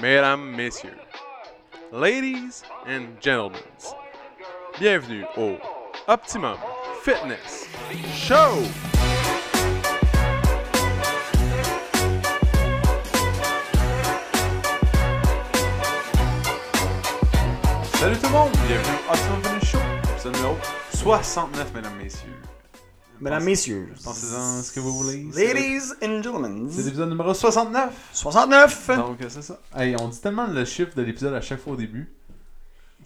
mesdames, messieurs, ladies and gentlemen, bienvenue au Optimum Fitness Show! Salut tout le monde, bienvenue au Optimum Fitness Show, épisode numéro 69, mesdames, messieurs. Mesdames, messieurs. Pensez-en ce que vous voulez. Ladies and gentlemen. C'est l'épisode numéro 69. 69. Donc, c'est ça. Hey, on dit tellement le chiffre de l'épisode à chaque fois au début.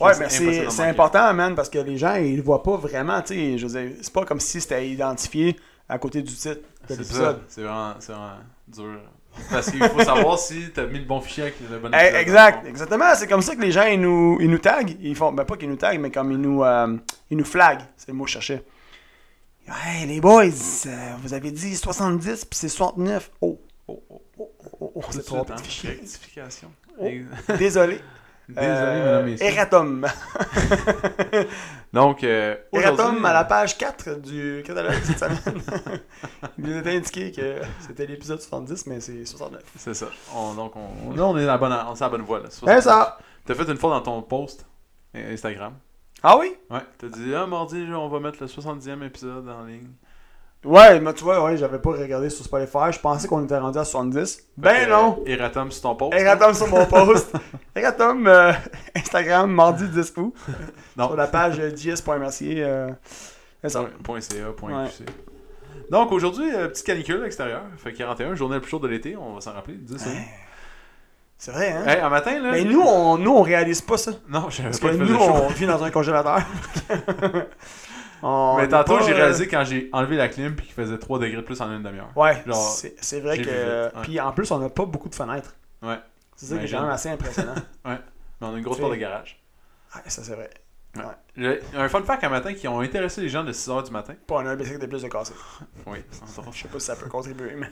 Ouais, mais c'est important, man, parce que les gens, ils le voient pas vraiment, tu sais. Je veux dire, c'est pas comme si c'était identifié à côté du titre de l'épisode. C'est vraiment, vraiment dur. Parce qu'il faut savoir si t'as mis le bon fichier avec le bon Eh, épisode. exact, exactement. C'est comme ça que les gens, ils nous, ils nous taguent. Ils font, ben pas qu'ils nous taguent, mais comme ils nous, euh, ils nous flaguent. C'est le mot que je cherchais. Hey, les boys, euh, vous avez dit 70 puis c'est 69. Oh, Oh, oh, oh, oh, oh, de fichier. Rectification. Oh. Et- Désolé. Désolé, Euh, mesdames. Erratum. Donc, euh, à la page 4 du catalogue cette semaine. Il nous était indiqué que c'était l'épisode 70, mais c'est 69. C'est ça. On- donc, on, là, on est, à la bonne, on est à la bonne voie. C'est ça. T'as fait une fois dans ton post euh, Instagram. Ah oui? Ouais. T'as dit, ah, mardi, on va mettre le 70e épisode en ligne. Ouais, mais tu vois, ouais, j'avais pas regardé sur Spotify. Je pensais qu'on était rendu à 70. Ben que, non! euh, Erratum sur ton post. Erratum sur mon post. Erratum, euh, Instagram, mardi 10 août. Sur la page euh, js.mercier. Euh, point .ca, point Ouais. Donc aujourd'hui, petite canicule à l'extérieur. Fait 41, journée la plus chaude de l'été, on va s'en rappeler. 10 secondes. C'est vrai, hein? Hey, un matin, là. Mais nous on, nous, on réalise pas ça. Non, je Parce pas que nous, on vit dans un congélateur. On Mais tantôt, j'ai euh, réalisé quand j'ai enlevé la clim puis qu'il faisait 3 degrés de plus en une demi-heure. Ouais, c'est vrai que. ouais. Puis en plus, on n'a pas beaucoup de fenêtres. Ouais. C'est ça qui est Imagine. quand même assez impressionnant. Mais on a une grosse porte de garage. ouais, ça c'est vrai. J'ai un fun fact un matin qui ont intéressé les gens de 6h du matin. Pas on a un bicycle de plus de cassé. Oui, Je sais pas si ça peut contribuer, mais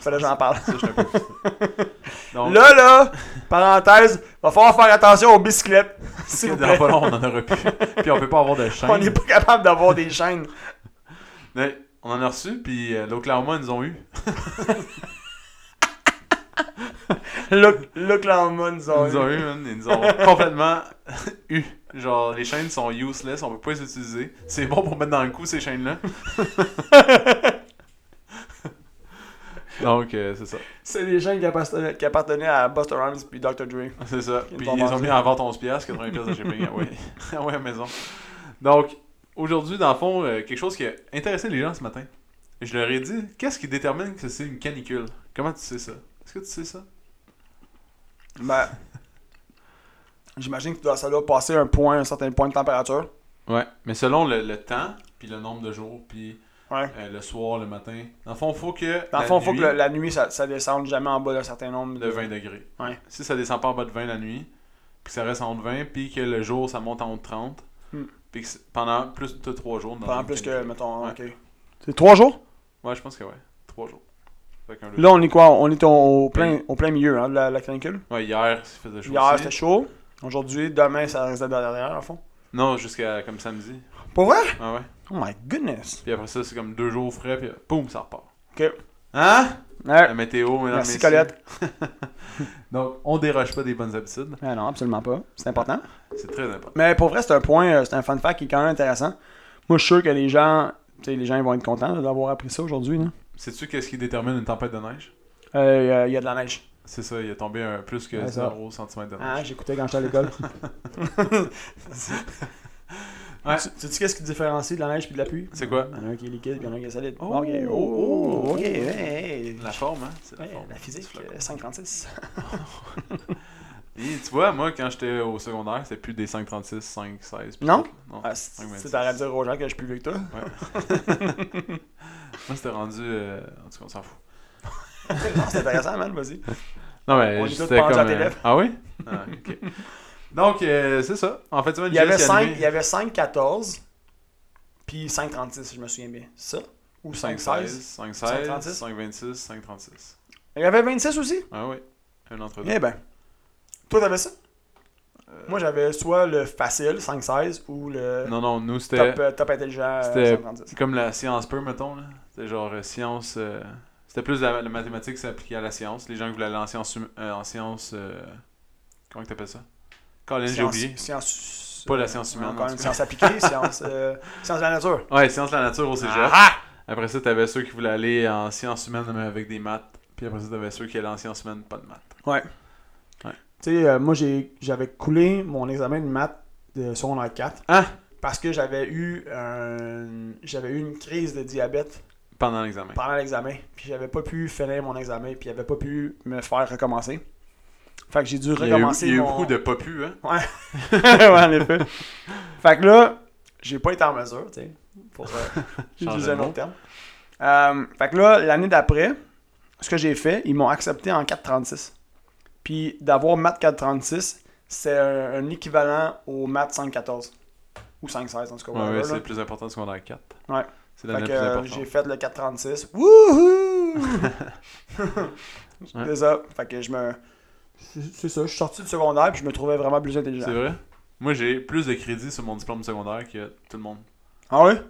fallait que j'en parle. Ça, je. Donc, Là, là, parenthèse, va falloir faire attention aux bicyclettes. Vous dans plaît. pas long, on en aura plus. Puis on peut pas avoir de chaîne. On n'est pas capable d'avoir des chaînes. Mais on en a reçu, puis euh, l'Oklahoma, ils nous ont eu. Look là en mode, Ils nous ont eu, man. Ils nous ont complètement eu. Genre, les chaînes sont useless, on peut pas les utiliser. C'est bon pour mettre dans le cou, ces chaînes-là. Donc, euh, c'est ça. C'est des chaînes qui appartenaient, qui appartenaient à Buster Rhymes puis Dr. Dre. C'est ça. Puis ils ont mis à vente 11 piastres, 80 piastres de shipping. Ah ouais. Ah ouais, à maison. Donc, aujourd'hui, dans le fond, euh, quelque chose qui a intéressé les gens ce matin. Je leur ai dit, qu'est-ce qui détermine que c'est une canicule? Comment tu sais ça? Est-ce que tu sais ça? Ben, j'imagine que tu dois- ça doit passer un point, un certain point de température. Ouais. Mais selon le, le temps, puis le nombre de jours, puis Ouais. euh, le soir, le matin. Dans le fond, il faut que. Dans le la fond, il faut nuit, que le- la nuit, ça, ça descende jamais en bas d'un certain nombre de 20 degrés. Ouais. Si ça descend pas en bas de 20 la nuit, puis que ça reste entre 20, puis que le jour, ça monte en haut de 30, Hmm. puis que pendant plus de 3 jours. dans Pendant plus que, mettons, Ouais. ok. C'est trois jours? Ouais, je pense que ouais. 3 jours. Là, on est quoi? On est au, au plein, au plein milieu hein, de la, la canicule? Ouais, hier, il faisait chaud. Hier, c'était chaud. Aujourd'hui, demain, ça reste derrière, à fond. Non, jusqu'à comme samedi. Pour vrai? Ah ouais. Oh my goodness. Puis après ça, c'est comme 2 jours frais, puis boum, ça repart. Ok. Hein? Ouais. La météo, mesdames, Merci. Colette. Donc, on déroge pas des bonnes habitudes. Ah non, absolument pas. C'est important. C'est très important. Mais pour vrai, c'est un point, euh, c'est un fun fact qui est quand même intéressant. Moi, je suis sûr que les gens, tu sais, les gens ils vont être contents d'avoir appris ça aujourd'hui. Sais-tu qu'est-ce qui détermine une tempête de neige? Euh, Il y a de la neige. C'est ça, il est tombé un plus que Ouais, ça. 0 cm de neige. Ah, j'écoutais quand j'étais à l'école. Ouais. Tu sais qu'est-ce qui différencie de la neige et de la pluie? C'est quoi? Il y en a un qui est liquide, il y en a un qui est solide. Oh, ok, oh, oh, ok, hey, hey. La forme, hein? C'est la Ouais, forme. la physique, C'est euh, 536. Et tu vois, moi, quand j'étais au secondaire, c'était plus des 5,36, 5,16. puis Non? tout. Non. Ah, Ouais, c'est de dire aux gens que je suis plus vieux que toi. Moi, c'était rendu. euh, En tout cas, on s'en fout. non, c'est intéressant, man, vas-y. Non, mais On est tous comme. à tes euh, lèvres. Ah oui? Ah, ok. Donc, euh, c'est ça. En fait, tu vois, Il y avait Jess, a 5, animé il y avait 5, 14, puis 5, 36, si je me souviens bien. Ça? Ou 5, 16? 5,16, 5,36. 5,26, 5,36. Il y avait 26 aussi? Ah oui. Un entre deux. Eh ben. Toi, t'avais ça? Moi, j'avais soit le facile, 5-16, ou le Non, non, nous, c'était. top, euh, top intelligent, euh, C'était 536. comme la science peu, mettons. là. C'était genre euh, science. Euh, C'était plus la, la mathématique s'appliquait à la science. Les gens qui voulaient aller en sciences. euh, en sciences euh, comment tu appelles ça? Colin, j'ai Science- oublié. Science, Pas la science humaine, Encore en une tout science appliquée, science, euh, science de la nature. Ouais, sciences de la nature au cégep. Ah! Après ça, t'avais ceux qui voulaient aller en sciences humaines mais avec des maths. Puis après ça, t'avais ceux qui allaient en sciences humaines, pas de maths. Ouais. Ouais. Tu sais, euh, moi, j'ai- j'avais coulé mon examen de maths de secondaire 4 Ah! parce que j'avais eu un... j'avais eu une crise de diabète Pendant l'examen. pendant l'examen. Puis j'avais pas pu finir mon examen, puis j'avais pas pu me faire recommencer. Fait que j'ai dû Il y a eu, recommencer il y a eu mon... beaucoup de pas pu, hein? ouais, en effet. Fait que là, j'ai pas été en mesure, tu sais, pour euh, utiliser un autre terme. Euh, fait que là, l'année d'après, ce que j'ai fait, ils m'ont accepté en 436. Puis d'avoir maths 436, c'est un, un équivalent au maths 514. Ou 516, en tout cas. Ouais, ouais, c'est le plus important de secondaire 4. Ouais. C'est la note plus euh, importante. j'ai fait le 436. Wouhou! C'est ça. Fait que je me. c'est- ça, je suis sorti du secondaire puis je me trouvais vraiment plus intelligent. C'est vrai? Moi, j'ai plus de crédits sur mon diplôme secondaire que tout le monde. Ah ouais?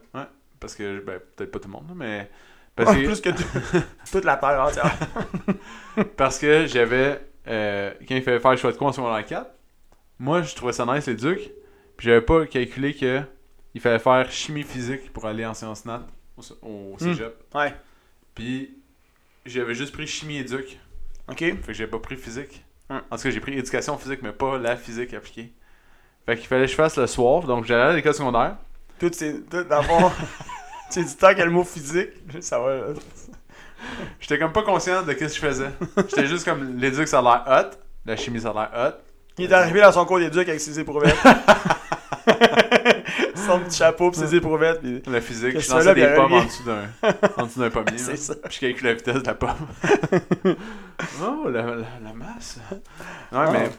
Parce que, ben, peut-être pas tout le monde, mais. Parce Ouais, que, plus que tout- toute la terre entière. parce que j'avais. euh, quand il fallait faire le choix de quoi en secondaire 4, moi, je trouvais ça nice, les ducs. Puis j'avais pas calculé que il fallait faire chimie physique pour aller en sciences nat au, au cégep. Ouais. Puis j'avais juste pris chimie et duc. Ok. Fait que j'ai pas pris physique. Hum. En tout cas, j'ai pris éducation physique, mais pas la physique appliquée. Fait qu'il fallait que je fasse le soir. Donc j'allais à l'école secondaire. Tout, c'est. Tout, fond, tu dis tant qu'il y a le mot physique, ça va. J'étais comme pas conscient de qu'est-ce que je faisais. J'étais juste comme l'éduc ça a l'air hot, la chimie ça a l'air hot. Il est arrivé dans son cours d'éduc avec ses éprouvettes. son petit chapeau pis ses éprouvettes. Pis... La physique, je que lançais des pommes en dessous d'un en dessous d'un pommier. C'est ça. Puis je calcule la vitesse de la pomme. oh, la, la, la masse. Ouais, Ah. mais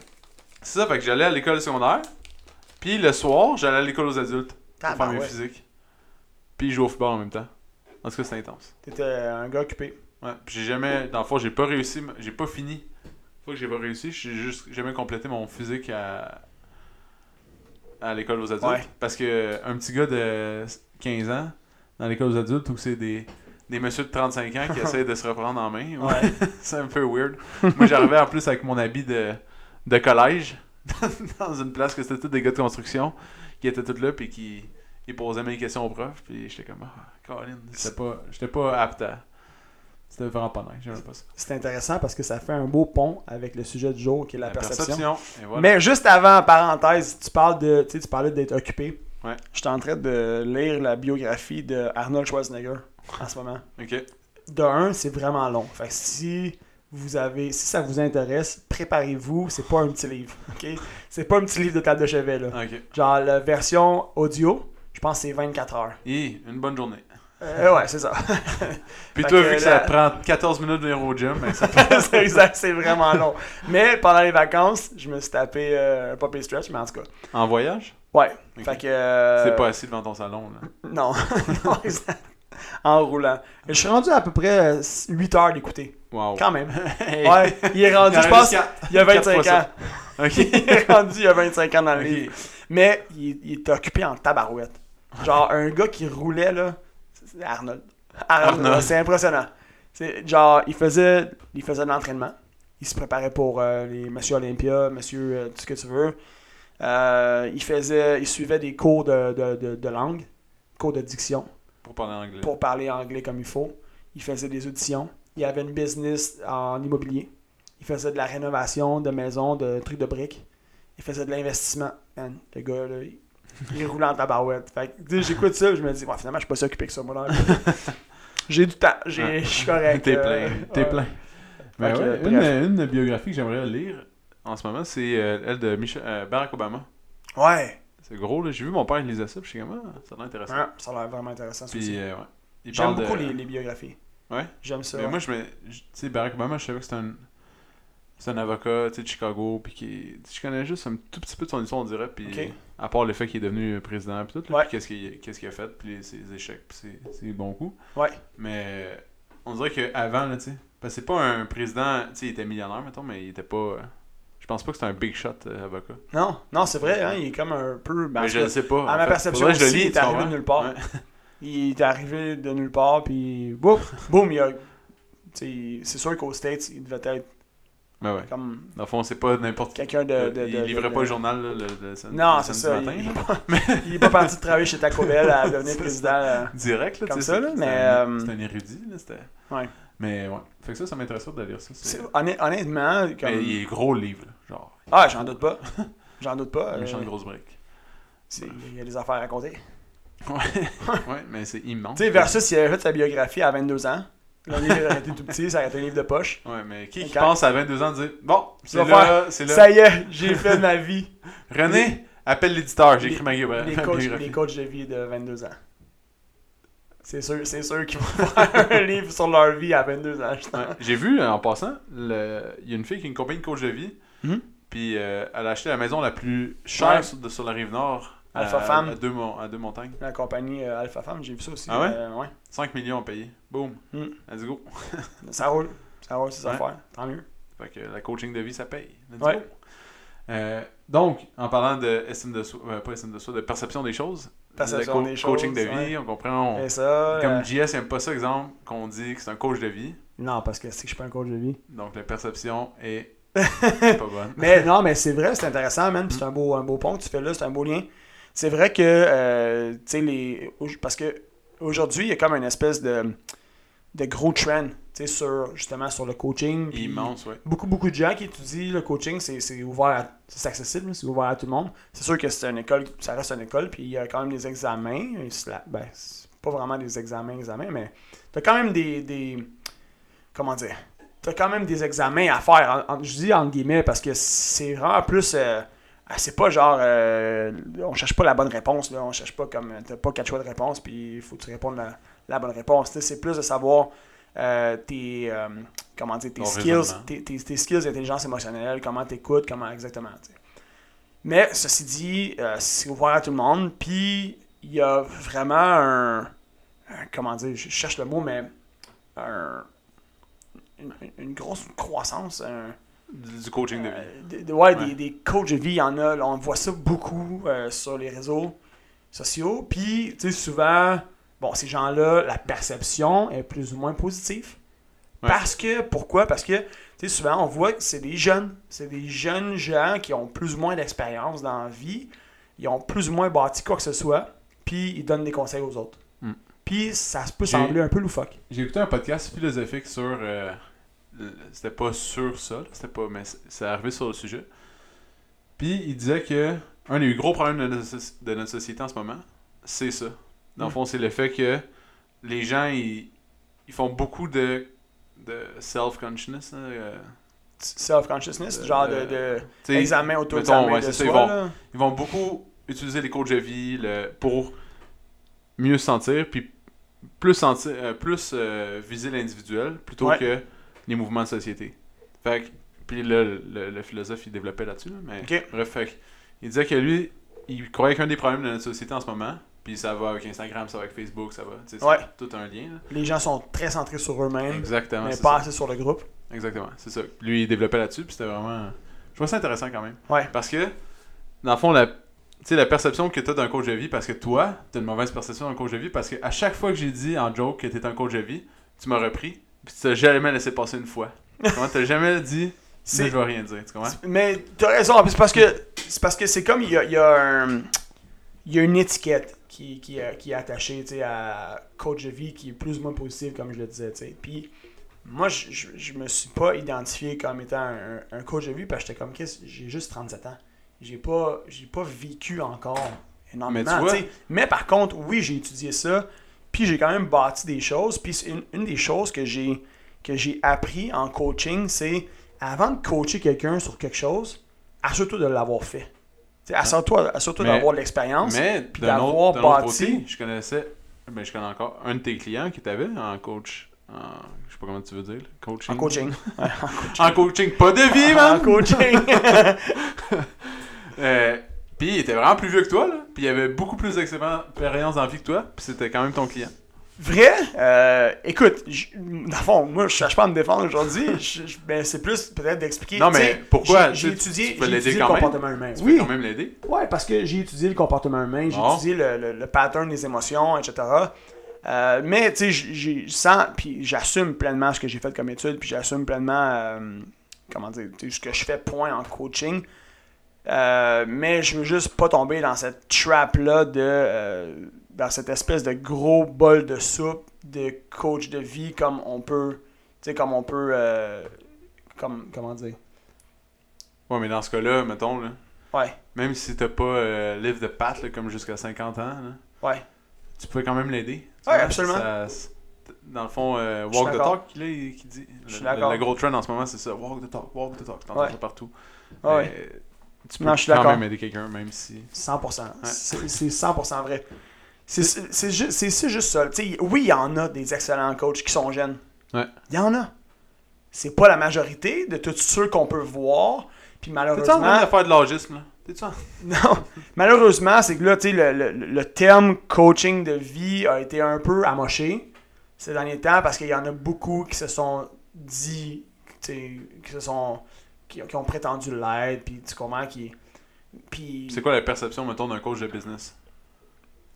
c'est ça, fait que j'allais à l'école secondaire. Puis le soir, j'allais à l'école aux adultes pour faire mes Tabarouette. physiques. Puis jouer au football en même temps. En tout cas, c'était intense. T'étais un gars occupé. Ouais, puis j'ai jamais, dans le fond, j'ai pas réussi, j'ai pas fini. Faut que j'ai pas réussi, j'ai juste jamais complété mon physique à, à l'école aux adultes. Ouais. Parce que un petit gars de 15 ans, dans l'école aux adultes, où c'est des, des messieurs de 35 ans qui essaient de se reprendre en main, Ouais. c'est un peu weird. Moi, j'arrivais en plus avec mon habit de, de collège, dans une place que c'était tous des gars de construction, qui étaient tous là, puis qui ils posaient mes questions aux profs, puis j'étais comme, ah, Colin, j'étais pas, j'étais pas apte à. C'était vraiment pas nice, j'aimais pas ça. C'est intéressant parce que ça fait un beau pont avec le sujet du jour qui est la, perception. Voilà. Mais juste avant, en parenthèse, tu parles de, tu parlais d'être occupé. Ouais. J'étais en train de lire la biographie de Arnold Schwarzenegger en ce moment. Ok. De un, c'est vraiment long. Fait que si vous avez, si ça vous intéresse, préparez-vous. C'est pas un petit livre, ok? C'est pas un petit livre de table de chevet là. Genre la version audio, je pense que c'est 24 heures. Et une bonne journée. Euh, ouais, c'est ça. Puis toi, vu que ça prend 14 minutes de venir au gym, ben ça c'est exact, c'est vraiment long. Mais pendant les vacances, je me suis tapé euh, un pop stretch, mais en tout cas. En voyage? Ouais. Fait que. euh, C'est pas assis devant ton salon, là. Non. Non, exact. en roulant. Je suis rendu à peu près 8 heures d'écouter. Wow. Quand même. Hey. Ouais, il est rendu, je pense, il y a quatre 25 fois ans. Il est rendu il y a 25 ans dans le livre. Mais il, il est occupé en tabarouette. Genre, un gars qui roulait, là, Arnold. Arnold, Arnold. c'est impressionnant. C'est genre, il faisait, il faisait de l'entraînement. Il se préparait pour euh, les Monsieur Olympia, Monsieur euh, tout ce que tu veux. Euh, il faisait, il suivait des cours de, de, de, de langue, cours de diction Pour parler anglais. pour parler anglais comme il faut. Il faisait des auditions. Il avait une business en immobilier. Il faisait de la rénovation de maisons, de trucs de briques. Il faisait de l'investissement. Man, le gars, là, il, il roulait en tabarouette. Fait que, j'écoute ça, je me dis, ouais, finalement, je suis pas si occupé que ça, moi. là. J'ai du temps, je suis correct. T'es euh, plein. T'es plein. Ben ouais, une, une biographie que j'aimerais lire en ce moment, c'est euh, elle de Michel, euh, Barack Obama. Ouais. C'est gros, là. J'ai vu mon père, il lisait ça, puis je suis comme, ah, ça a l'air intéressant. Ouais, ça a l'air vraiment intéressant. Puis, euh, ouais. J'aime beaucoup de- les, les biographies. Ouais? J'aime ça. Mais moi, je me. Tu sais, Barack Obama, je savais que c'était un. C'est un avocat, de Chicago, puis qui. Je connais juste un tout petit peu de son histoire, on dirait, puis. À part le fait qu'il est devenu président, puis tout, Ouais. qu'est-ce qu'il a fait, puis ses échecs, puis ses, ses bons coups. Ouais. Mais. On dirait qu'avant, là, tu sais. Parce que c'est pas un président. Tu sais, il était millionnaire, mettons, mais il était pas. Je pense pas que c'était un big shot euh, avocat. Non, non, c'est vrai, hein, il est comme un peu. ben, mais je le sais pas. à ma fait. perception que je le aussi, lis, il est arrivé de nulle part. Ouais. Il est arrivé de nulle part, puis boum, boum, il a. C'est sûr qu'aux States, il devait être Ben ouais. comme Dans le fond, c'est pas n'importe quelqu'un de, de, il livrait de- pas le journal le, le, Non, c'est samedi ça. matin. il, là. il est pas- parti de travailler chez Taco Bell à devenir président. euh. Direct, là, Comme tu sais, ça, c'est- là, mais, un- euh, un érudit, là, c'était... Ouais. Mais ouais. Fait que ça, ça m'intéresserait de lire ça. c'est- Honnêtement, comme... Mais il est gros le livre, là, genre. Ah, j'en doute pas. J'en doute pas. Euh, méchant de grosse brique. Il y a des affaires à raconter. Ouais, ouais, mais c'est immense. Tu sais, versus s'il avait fait sa biographie à 22 ans, le livre aurait été tout petit, ça aurait été un livre de poche. Ouais, mais qui, qui Quand- pense à 22 ans dire Bon, c'est là, c'est là. Ça y est, j'ai fait ma vie. René, appelle l'éditeur, j'ai écrit ma, ma Les coachs, biographie. les coachs de vie de 22 ans. C'est sûr, c'est sûr qu'ils vont faire un livre sur leur vie à 22 ans. Ouais. J'ai vu, euh, en passant, le- il y a une fille qui a une compagnie de coach de vie, Mhm. puis euh, elle a acheté la maison la plus chère Ouais. sur, de- sur la rive nord. Alpha Femme. À deux, à deux montagnes. La compagnie euh, Alpha Femme, j'ai vu ça aussi. Ah ouais? euh, ouais. 5 millions à payer. Boom. Mm. Let's go. Ça roule. Ça roule, c'est Ouais. affaires. Tant mieux. Fait que la coaching de vie, ça paye. Let's Ouais. go. Euh, donc, en parlant de estime de soi, euh, pas estime de soi, de perception des choses, Perception le des coaching de vie, ouais. on comprend. on- ça. comme euh, JS n'aime pas ça, exemple, qu'on dit que c'est un coach de vie, Non, parce que c'est que je suis pas un coach de vie. donc la perception est pas bonne. Mais non, mais c'est vrai, c'est intéressant, puis C'est un beau, un beau pont que tu fais là, c'est un beau lien. C'est vrai que, euh, tu sais, les. Parce que aujourd'hui, il y a comme une espèce de, de gros trend, tu sais, sur, justement, sur le coaching. puis Immense, ouais. Beaucoup, beaucoup de gens qui étudient le coaching, c'est c'est ouvert, à- c'est accessible, c'est ouvert à tout le monde. C'est sûr que c'est une école, ça reste une école, puis il y a quand même des examens. et cela- Ben, c'est pas vraiment des examens, examens, mais t'as quand même des, des. Comment dire T'as quand même des examens à faire. en- en- je dis entre guillemets parce que c'est vraiment plus. euh, c'est pas genre. euh, on cherche pas la bonne réponse, là. On cherche pas comme. T'as pas quatre choix de réponse, puis il faut que tu répondes la, la bonne réponse. C'est plus de savoir euh, tes. euh, comment dire, tes skills, tes, tes- tes skills d'intelligence émotionnelle, comment t'écoutes, comment exactement. Mais ceci dit, c'est ouvert à tout le monde, puis il y a vraiment un, un- Comment dire, je cherche le mot, mais. Un, une, une grosse croissance. un- Du coaching de vie. euh, des- ouais, Ouais. Des, des coachs de vie, il y en a. là, on voit ça beaucoup euh, sur les réseaux sociaux. Puis, tu sais, souvent, bon, ces gens-là, la perception est plus ou moins positive. Ouais. Parce que, pourquoi? Parce que, tu sais, souvent, on voit que c'est des jeunes. C'est des jeunes gens qui ont plus ou moins d'expérience dans la vie. Ils ont plus ou moins bâti quoi que ce soit. Puis, ils donnent des conseils aux autres. Hmm. Puis, ça peut sembler un peu loufoque. J'ai écouté un podcast philosophique sur. euh, c'était pas sur ça, c'était pas, mais c'est- arrivé sur le sujet. Puis il disait que un des gros problèmes de notre, soci- de notre société en ce moment, c'est ça. Dans le Mm. fond, c'est le fait que les gens ils, ils font beaucoup de, de self-consciousness. euh, Self-consciousness, genre de, euh, de sais, examen, auto-examen mettons, ouais, de soi. ils vont- ils vont beaucoup utiliser les coachs de vie le- pour mieux se sentir, puis plus, sentir, euh, plus euh, viser l'individuel plutôt Ouais. que les mouvements de société. Fait que, puis là, le, le- le philosophe, il développait là-dessus, là, mais Ok. bref, fait que, il disait que lui, il croyait qu'un des problèmes de notre société en ce moment, puis ça va avec Instagram, ça va avec Facebook, ça va, c'est Ouais. tout un lien. là. Les gens sont très centrés sur eux-mêmes, Exactement, mais pas ça. assez sur le groupe. Exactement, c'est ça. Lui, il développait là-dessus, puis c'était vraiment... Je trouve ça intéressant quand même. Ouais. Parce que, dans le fond, la, tu sais, la perception que tu as d'un coach de vie, parce que toi, tu as une mauvaise perception d'un coach de vie, parce que à chaque fois que j'ai dit en joke que tu un coach de vie, tu m'as repris, puis tu t'as jamais laissé passer une fois. Comment t'as jamais dit, mais je vais rien dire, tu comprends? Mais t'as raison, en plus, parce que c'est parce que c'est comme il y a, y a un- il y a une étiquette qui, qui, est- qui est attachée à coach de vie qui est plus ou moins positive, comme je le disais. Puis moi, je, je, je me suis pas identifié comme étant un, un coach de vie parce que j'étais comme, Chris, j'ai juste 37 ans. J'ai pas, j'ai pas vécu encore énormément. Mais tu vois-. Mais par contre, oui, j'ai étudié ça. Puis j'ai quand même bâti des choses. Puis une, une des choses que j'ai que j'ai appris en coaching, c'est avant de coacher quelqu'un sur quelque chose, assure-toi de l'avoir fait. Assure-toi Mais- d'avoir l'expérience. Mais d'avoir bâti- côté, je connaissais, ben, je connais encore un de tes clients qui t'avait en coach, en, je sais pas comment tu veux dire, coaching. En coaching. En coaching, pas de vie, man! en coaching. Euh, puis il était vraiment plus vieux que toi, là. Puis il avait beaucoup plus d'expérience dans la vie que toi. Puis c'était quand même ton client. Vrai, euh, écoute, dans le fond, moi, je cherche pas à me défendre aujourd'hui. Ben, c'est plus peut-être d'expliquer. Non, mais pourquoi? J'ai j'ai Tu- étudié, tu peux j'ai l'aider étudié quand le même? comportement humain. Tu oui, peux quand même l'aider. Ouais, parce que j'ai étudié le comportement humain, j'ai étudié le, le- le pattern des émotions, etc. Euh, mais, tu sais, puis j'assume pleinement ce que j'ai fait comme étude, puis j'assume pleinement, euh, comment dire, ce que je fais point en coaching. Euh, mais je veux juste pas tomber dans cette trap-là de. euh, dans cette espèce de gros bol de soupe de coach de vie comme on peut. Tu sais, comme on peut. euh, comme, comment dire? Ouais, mais dans ce cas-là, mettons, là, Ouais, même si t'as pas livre de patte, là, comme jusqu'à 50 ans, là, ouais. tu peux quand même l'aider. Ouais, vois, absolument. ça- dans le fond, euh, walk the talk, là, il- qui dit. Le, le gros trend en ce moment, c'est ça. Walk the talk, walk the talk. T'entends Ouais. ça partout. Ouais, ouais. Tu peux Non, je suis quand d'accord. même aider quelqu'un, même si. 100%. C'est c'est 100% vrai. C'est c'est ju- c'est- c'est juste ça. Tu sais, oui, il y en a des excellents coachs qui sont jeunes. Ouais. Il y en a. C'est pas la majorité de tous ceux qu'on peut voir. Puis T'es-tu en train malheureusement, de faire de l'agisme, là? T'es-tu en... non, malheureusement, c'est que là, tu sais, le, le- le terme coaching de vie a été un peu amoché ces derniers temps parce qu'il y en a beaucoup qui se sont dit, tu sais, qui se sont, qui, qui ont prétendu l'être, puis tu comprends, qui, puis C'est quoi la perception, mettons, d'un coach de business?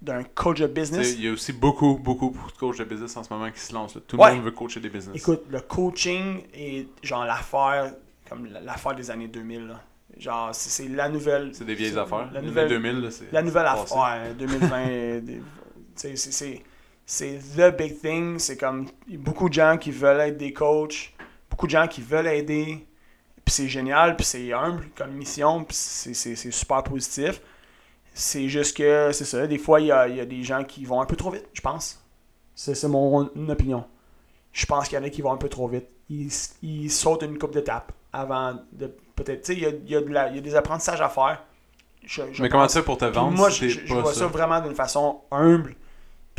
d'un coach de business? Il y a aussi beaucoup, beaucoup, beaucoup de coachs de business en ce moment qui se lancent. là. Tout Ouais. le monde veut coacher des business. Écoute, le coaching est genre l'affaire, comme l'affaire des années 2000. là. Genre, c'est la nouvelle. c'est des vieilles affaires. La nouvelle, 2000, là, c'est. la nouvelle affaire. Ouais, 2020. euh, des- tu sais, c'est- c'est the big thing. C'est comme beaucoup de gens qui veulent être des coachs, beaucoup de gens qui veulent aider. Puis c'est génial, puis c'est humble comme mission, puis c'est super positif. C'est juste que, c'est ça, des fois, il y a, y a des gens qui vont un peu trop vite, je pense. C'est c'est mon opinion. Je pense qu'il y en a qui vont un peu trop vite. Ils, ils sautent une coupe d'étapes avant de peut-être. Tu sais, il y a, y a y a des apprentissages à faire. Je- je Mais comment pense. fais pour te vendre moi, je, vois ça ça? vraiment d'une façon humble.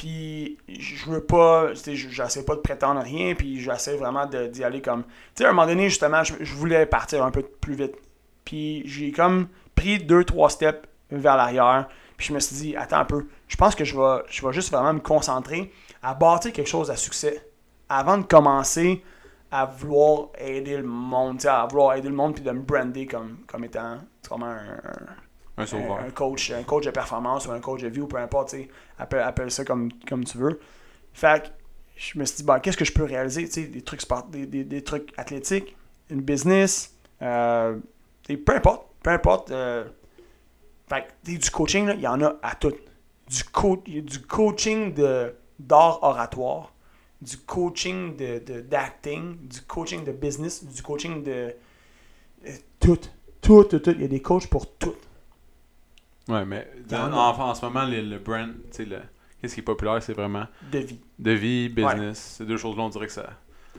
Puis je veux pas, j'essaie pas de prétendre rien, puis j'essaie vraiment d'y aller comme. Tu sais, à un moment donné, justement, je, voulais partir un peu plus vite. Puis j'ai comme pris deux, trois steps vers l'arrière. Puis je me suis dit, attends un peu, je pense que je vais, je vais juste vraiment me concentrer à bâtir quelque chose à succès avant de commencer à vouloir aider le monde, à vouloir aider le monde puis de me brander comme, comme étant comme un, Un sauveur. un coach, un coach de performance ou un coach de vie ou peu importe, appelle, appelle ça comme, comme tu veux. Fait que je me suis dit, qu'est-ce que je peux réaliser, des trucs sport, des, des, trucs athlétiques, une business, euh, et peu importe, peu importe. euh, fait que, du coaching, il y en a à tout. Du, co du coaching de, d'art oratoire, du coaching de, de- d'acting, du coaching de business, du coaching de tout. Tout, tout, tout. Il y a des coachs pour tout. Ouais, mais y en en, ce moment, le, le brand, tu sais, le- qu'est-ce qui est populaire, c'est vraiment de vie. de vie, business. Ces deux choses-là, on dirait que ça.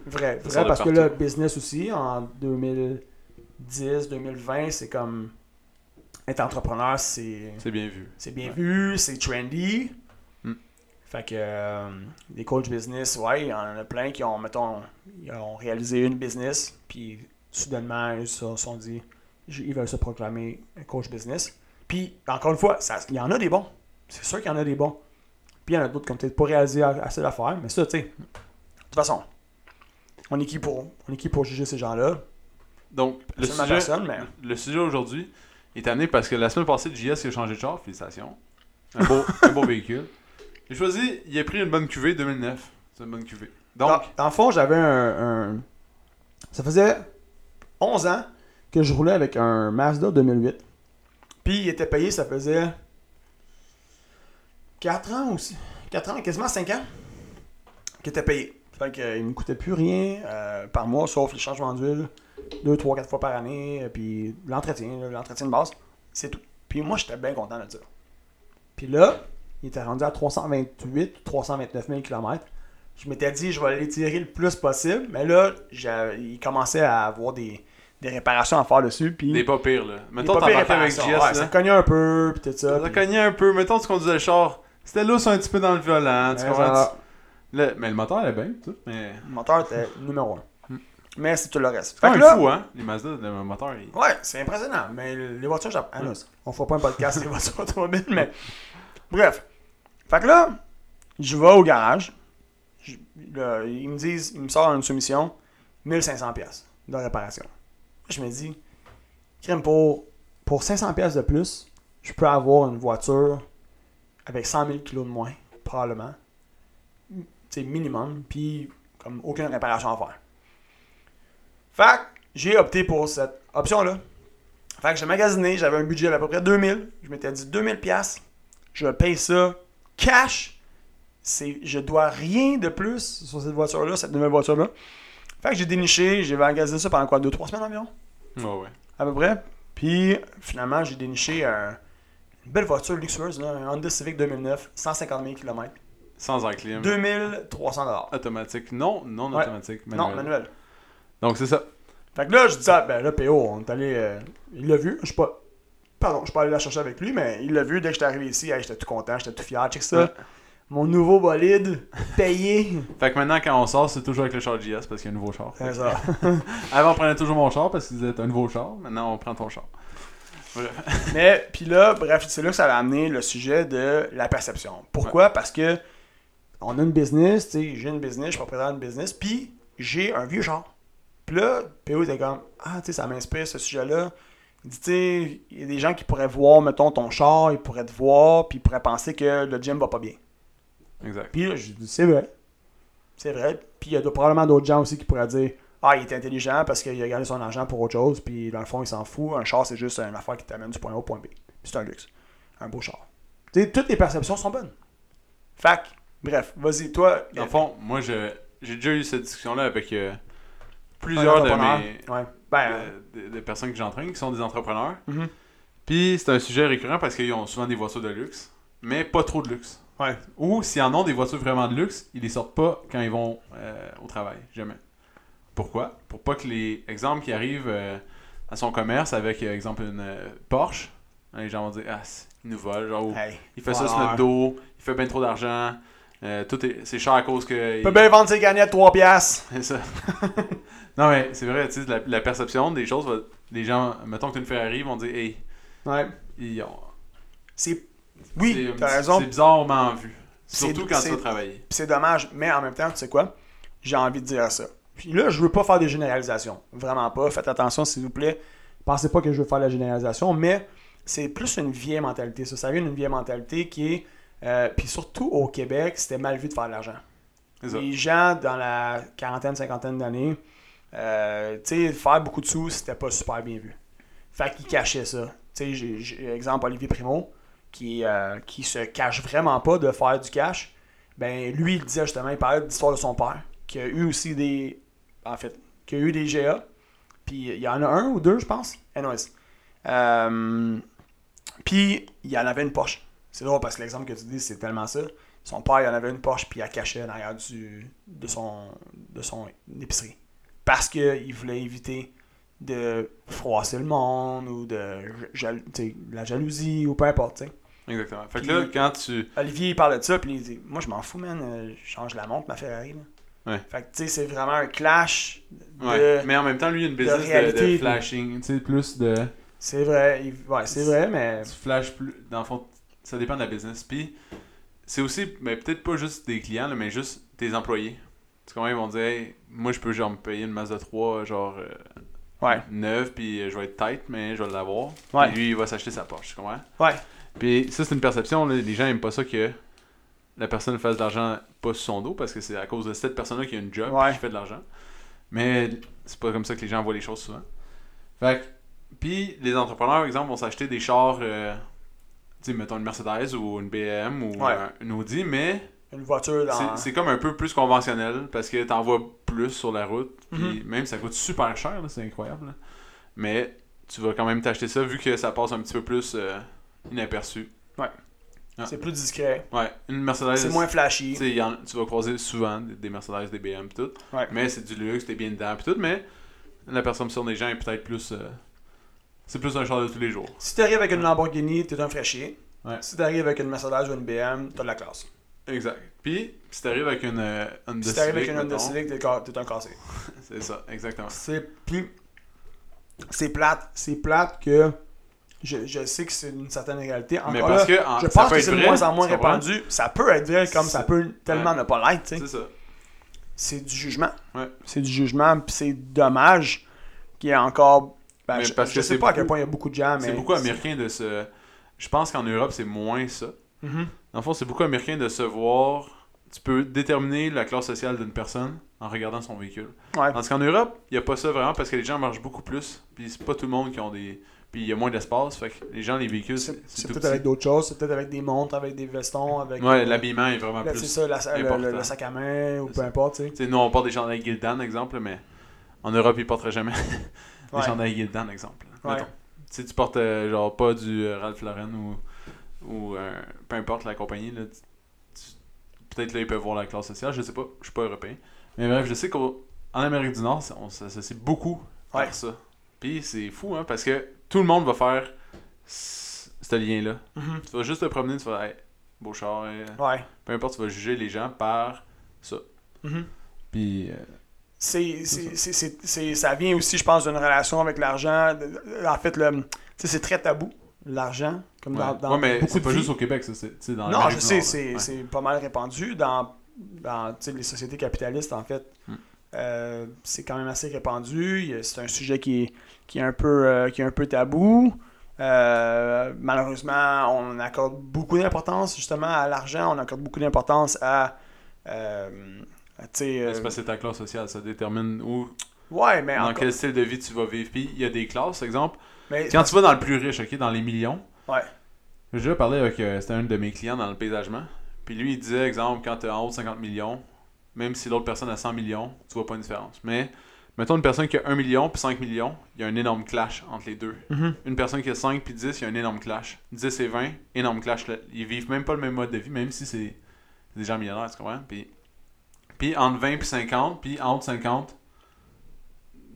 Vrai, Ça vrai parce que le business aussi, en 2010, 2020, c'est comme être entrepreneur, c'est C'est bien vu. c'est bien Ouais. vu, c'est trendy. Mm. Fait que euh, des coachs business, ouais, il y en a plein qui ont, mettons, ils ont réalisé une business, puis soudainement, ils se sont dit, ils veulent se proclamer un coach business. Puis, encore une fois, il y en a des bons. C'est sûr qu'il y en a des bons. Puis, il y en a d'autres qui ont peut-être pas réalisé assez d'affaires, mais ça, tu sais, de toute façon, on est qui pour, on est qui pour juger ces gens-là? Donc, le sujet, personne, mais le sujet aujourd'hui est amené parce que la semaine passée, JS a changé de char. Félicitations. Un beau, un beau véhicule. J'ai choisi, il a pris une bonne cuvée 2009. C'est une bonne cuvée. Donc, dans, dans le fond, j'avais un, un- Ça faisait 11 ans que je roulais avec un Mazda 2008. Puis il était payé, ça faisait 4 ans aussi. 4 ans, quasiment 5 ans qu'il était payé. Fait qu'il ne me coûtait plus rien euh, par mois, sauf les changements d'huile, 2, 3, 4 fois par année, euh, puis l'entretien, l'entretien de base, c'est tout. Puis moi, j'étais bien content de ça. Puis là, il était rendu à 328 329 000 km. Je m'étais dit, je vais l'étirer le plus possible, mais là, il commençait à avoir des, des réparations à faire dessus. Puis est pas pire, là. des Mettons, t'en pires avec Ouais, là. ça cognait un peu, puis tout ça. Ça puis- cognait un peu. Mettons, tu conduisais le char. C'était lousse un petit peu dans le volant. Tu comprends? Le- mais le moteur allait bien, tout. Mais. Le moteur était numéro 1. Hmm. Mais c'est tout le reste. C'est Fait pas que un là, fou, hein? Les Mazda, le moteur, il... Ouais, c'est impressionnant. Mais les voitures japonaises, on fera pas un podcast sur les voitures automobiles, mais bref. Fait que là, je vais au garage. Je- ils me disent, ils me sortent une soumission, 1500 pièces de réparation. Je me dis, crème pour, pour 500 pièces de plus, je peux avoir une voiture avec 100 000 kilos de moins, probablement. sais, minimum, puis comme aucune réparation à faire. Fait j'ai opté pour cette option-là. Fait que j'ai magasiné, j'avais un budget d'à peu près 2000. Je m'étais dit 2000 pièces. Je paye ça cash. C'est, je dois rien de plus sur cette voiture-là, cette nouvelle voiture-là. Fait que j'ai déniché, j'ai magasiné ça pendant quoi 2-3 semaines environ? Ouais, ouais. à peu près. Puis finalement, j'ai déniché un- une belle voiture luxueuse, là, un Honda Civic 2009, 150 000 km, Sans clim. 2300 dollars. Automatique. Non, non Ouais. automatique. Non, manuel. Donc c'est ça. Fait que là, je dis ça, ben là, PO, on est allé. euh, il l'a vu, je suis pas. Pardon, je suis pas allé la chercher avec lui, mais il l'a vu dès que j'étais arrivé ici. Hey, j'étais tout content, j'étais tout fier. Check ça. Ouais. Mon nouveau bolide, payé. Fait que maintenant, quand on sort, c'est toujours avec le char JS parce qu'il y a un nouveau char. C'est ça. Avant, on prenait toujours mon char parce qu'il disait t'as un nouveau char. Maintenant, on prend ton char. Bref. Mais, puis là, bref, c'est là que ça va amener le sujet de la perception. Pourquoi? Parce que on a une business, tu sais, j'ai une business, je suis propriétaire d'une business, puis j'ai un vieux char. Puis là, PO était comme, ah, tu sais, ça m'inspire ce sujet-là. Il dit, tu sais, il y a des gens qui pourraient voir, mettons, ton char, ils pourraient te voir, puis ils pourraient penser que le gym va pas bien. Exact. Puis là, j'ai dit, c'est vrai. C'est vrai. Puis il y a de- probablement d'autres gens aussi qui pourraient dire, ah, il est intelligent parce qu'il a gardé son argent pour autre chose, puis dans le fond, il s'en fout. Un char, c'est juste une affaire qui t'amène du point A au point B. C'est un luxe. Un beau char. Toutes les perceptions sont bonnes. Fac, bref, vas-y, toi. Dans le fond, moi, je- j'ai déjà eu cette discussion-là avec euh, plusieurs de mes Ouais. Ben, de, de- de personnes que j'entraîne qui sont des entrepreneurs. Mhm. Puis c'est un sujet récurrent parce qu'ils ont souvent des voitures de luxe, mais pas trop de luxe. Ouais. Ou s'ils en ont des voitures vraiment de luxe, ils les sortent pas quand ils vont euh, au travail. Jamais. Pourquoi? Pour pas que les exemples qui arrivent euh, à son commerce avec, euh, exemple, une Porsche, hein, les gens vont dire Ah, il nous vole. Genre, Hey. il fait ça sur notre dos, il fait bien trop d'argent. tout est, c'est cher à cause que. Il peut bien vendre ses gagnettes 3 piastres. C'est ça. non, mais c'est vrai, tu sais, la, la perception des choses, va- les gens, mettons que tu une Ferrari, vont dire Hey, Ouais. ils ont. C'est. Oui, c'est- t'as raison. C'est bizarrement vu. Surtout quand tu travailler. Puis c'est dommage, mais en même temps, tu sais quoi? J'ai envie de dire ça. Puis là, je veux pas faire des généralisations. Vraiment pas. Faites attention, s'il vous plaît. Pensez pas que je veux faire la généralisation, mais c'est plus une vieille mentalité. Ça, ça vient d'une vieille mentalité qui est. euh, puis surtout au Québec, c'était mal vu de faire de l'argent. Les gens dans la quarantaine, cinquantaine d'années, euh, tu sais, faire beaucoup de sous, c'était pas super bien vu. Fait qu'ils cachaient ça. Tu sais, exemple Olivier Primo, qui, euh, qui se cache vraiment pas de faire du cash. Ben, lui, il disait justement, il parlait de l'histoire de son père, qui a eu aussi des. En fait, qui a eu des GA. Puis il y en a un ou deux, je pense. Anyways. Euh, puis il y en avait une Porsche. C'est drôle parce que l'exemple que tu dis, c'est tellement ça. Son père, il en avait une Porsche, puis il la cachait en arrière du, de, son, de son épicerie. Parce qu'il voulait éviter de froisser le monde ou de, la jalousie ou peu importe. Exactement. Fait que Puis- là, quand tu. Olivier, il parle de ça, puis il dit Moi, je m'en fous, man. euh, Je change la montre, ma Ferrari. Là. Ouais. Fait que, tu sais, c'est vraiment un clash. De... Ouais. Mais en même temps, lui, il a une business de, réalité, de flashing. Tu sais, plus de. C'est vrai, il- ouais, c'est vrai, mais. Tu flashes plus. Dans le fond, ça dépend de la business. Puis, c'est aussi, mais peut-être pas juste des clients, là, mais juste tes employés. Tu comprends? Ils vont dire, hey, moi, je peux genre me payer une Mazda 3, genre. euh, Ouais. neuve, puis euh, je vais être tight, mais je vais l'avoir. Ouais. Puis lui, il va s'acheter sa Porsche, tu comprends? Ouais. Puis ça, c'est une perception, là, les gens aiment pas ça que la personne fasse de l'argent pas sur son dos, parce que c'est à cause de cette personne-là qui a une job Ouais. qui fait de l'argent. Mais c'est pas comme ça que les gens voient les choses souvent. Fait que, puis les entrepreneurs, par exemple, vont s'acheter des chars, euh, tu sais, mettons une Mercedes ou une BM ou Ouais. un- une Audi, mais Une voiture dans. c'est- c'est comme un peu plus conventionnel parce que t'en vois plus sur la route. Puis Mhm. même ça coûte super cher, là, c'est incroyable. là. Mais tu vas quand même t'acheter ça vu que ça passe un petit peu plus euh, inaperçu. Ah. C'est plus discret. Ouais, une Mercedes. C'est moins flashy. y en- tu vas croiser souvent des, des Mercedes, des BM pis tout. Ouais. Mais c'est du luxe, t'es bien dedans pis tout. Mais la perception des gens est peut-être plus. euh, c'est plus un char de tous les jours. Si t'arrives avec une Lamborghini, t'es un fraîchier. Ouais. Si t'arrives avec une Mercedes ou une BM, t'as de la classe. Exact. Puis, si t'arrives avec une euh, Honda Si t'arrives avec une Honda Civic, t'es un cassé. C'est ça, exactement. C'est puis c'est plate, c'est plate que je, je sais que c'est une certaine réalité. Encore Mais parce là, que en- je pense que c'est de moins en moins répandu. Ça peut être vrai comme ça peut tellement ouais. ne pas l'être. C'est ça. C'est du jugement. Ouais. C'est du jugement, puis c'est dommage qu'il y ait encore. ben, Mais je parce je que sais pas à quel point il y a beaucoup de gens. C'est beaucoup américain de se. Je pense qu'en Europe, c'est moins ça. Mhm. Dans le fond, c'est beaucoup américain de se voir tu peux déterminer la classe sociale d'une personne en regardant son véhicule. Ouais. Tandis qu'en Europe, il n'y a pas ça vraiment parce que les gens marchent beaucoup plus. Puis c'est pas tout le monde qui ont des. Puis il y a moins d'espace. Fait que les gens, les véhicules, C'est peut-être avec d'autres choses, c'est peut-être avec des montres, avec des vestons, avec. Ouais, euh, l'habillement est vraiment là, plus. C'est ça, la- le- important. le, le sac à main ou peu ça. importe, tu sais. Nous, on porte des chandails Gildan, exemple, mais en Europe, ils porteraient jamais des Ouais. chandails Gildan, exemple. Ouais. Mettons. Tu sais, tu portes euh, genre pas du euh, Ralph Lauren ou, ou peu importe la compagnie. Là, Peut-être là, ils peuvent voir la classe sociale, je sais pas, je suis pas européen. Mais bref, je sais qu'en Amérique du Nord, on s'associe beaucoup Ouais. à ça. Puis c'est fou, hein, parce que tout le monde va faire ce lien-là. Mhm. Tu vas juste te promener, tu vas, hey, beau char, euh, Ouais. peu importe, tu vas juger les gens par ça. Mhm. Puis. euh, C'est, ça vient aussi, je pense, d'une relation avec l'argent. En fait, le, c'est très tabou, l'argent. Comme dans, Ouais. dans Ouais, mais beaucoup c'est de pas juste au Québec, ça. C'est dans Non, je sais, c'est, pas mal répandu dans, dans les sociétés capitalistes, en fait. Hmm. Euh, c'est quand même assez répandu. C'est un sujet qui est, qui est, un, peu, euh, qui est un peu tabou. Euh, malheureusement, on accorde beaucoup d'importance justement à l'argent. On accorde beaucoup d'importance à. C'est parce que c'est ta classe sociale, ça détermine où, ouais, mais dans encore- quel style de vie tu vas vivre. Puis il y a des classes, exemple. mais Quand tu vas dans le plus riche, ok, dans les millions. Ouais. J'ai déjà parlé avec. C'était un de mes clients dans le paysagement. Puis lui, il disait, exemple, quand tu es en haut de 50 millions, même si l'autre personne a 100 millions, tu vois pas une différence. Mais, mettons une personne qui a 1 million puis 5 millions, il y a un énorme clash entre les deux. Mhm. Une personne qui a 5 puis 10, il y a un énorme clash. 10 et 20, énorme clash. Ils vivent même pas le même mode de vie, même si c'est des gens millionnaires, tu comprends? Puis, puis entre 20 puis 50, puis en haut de 50,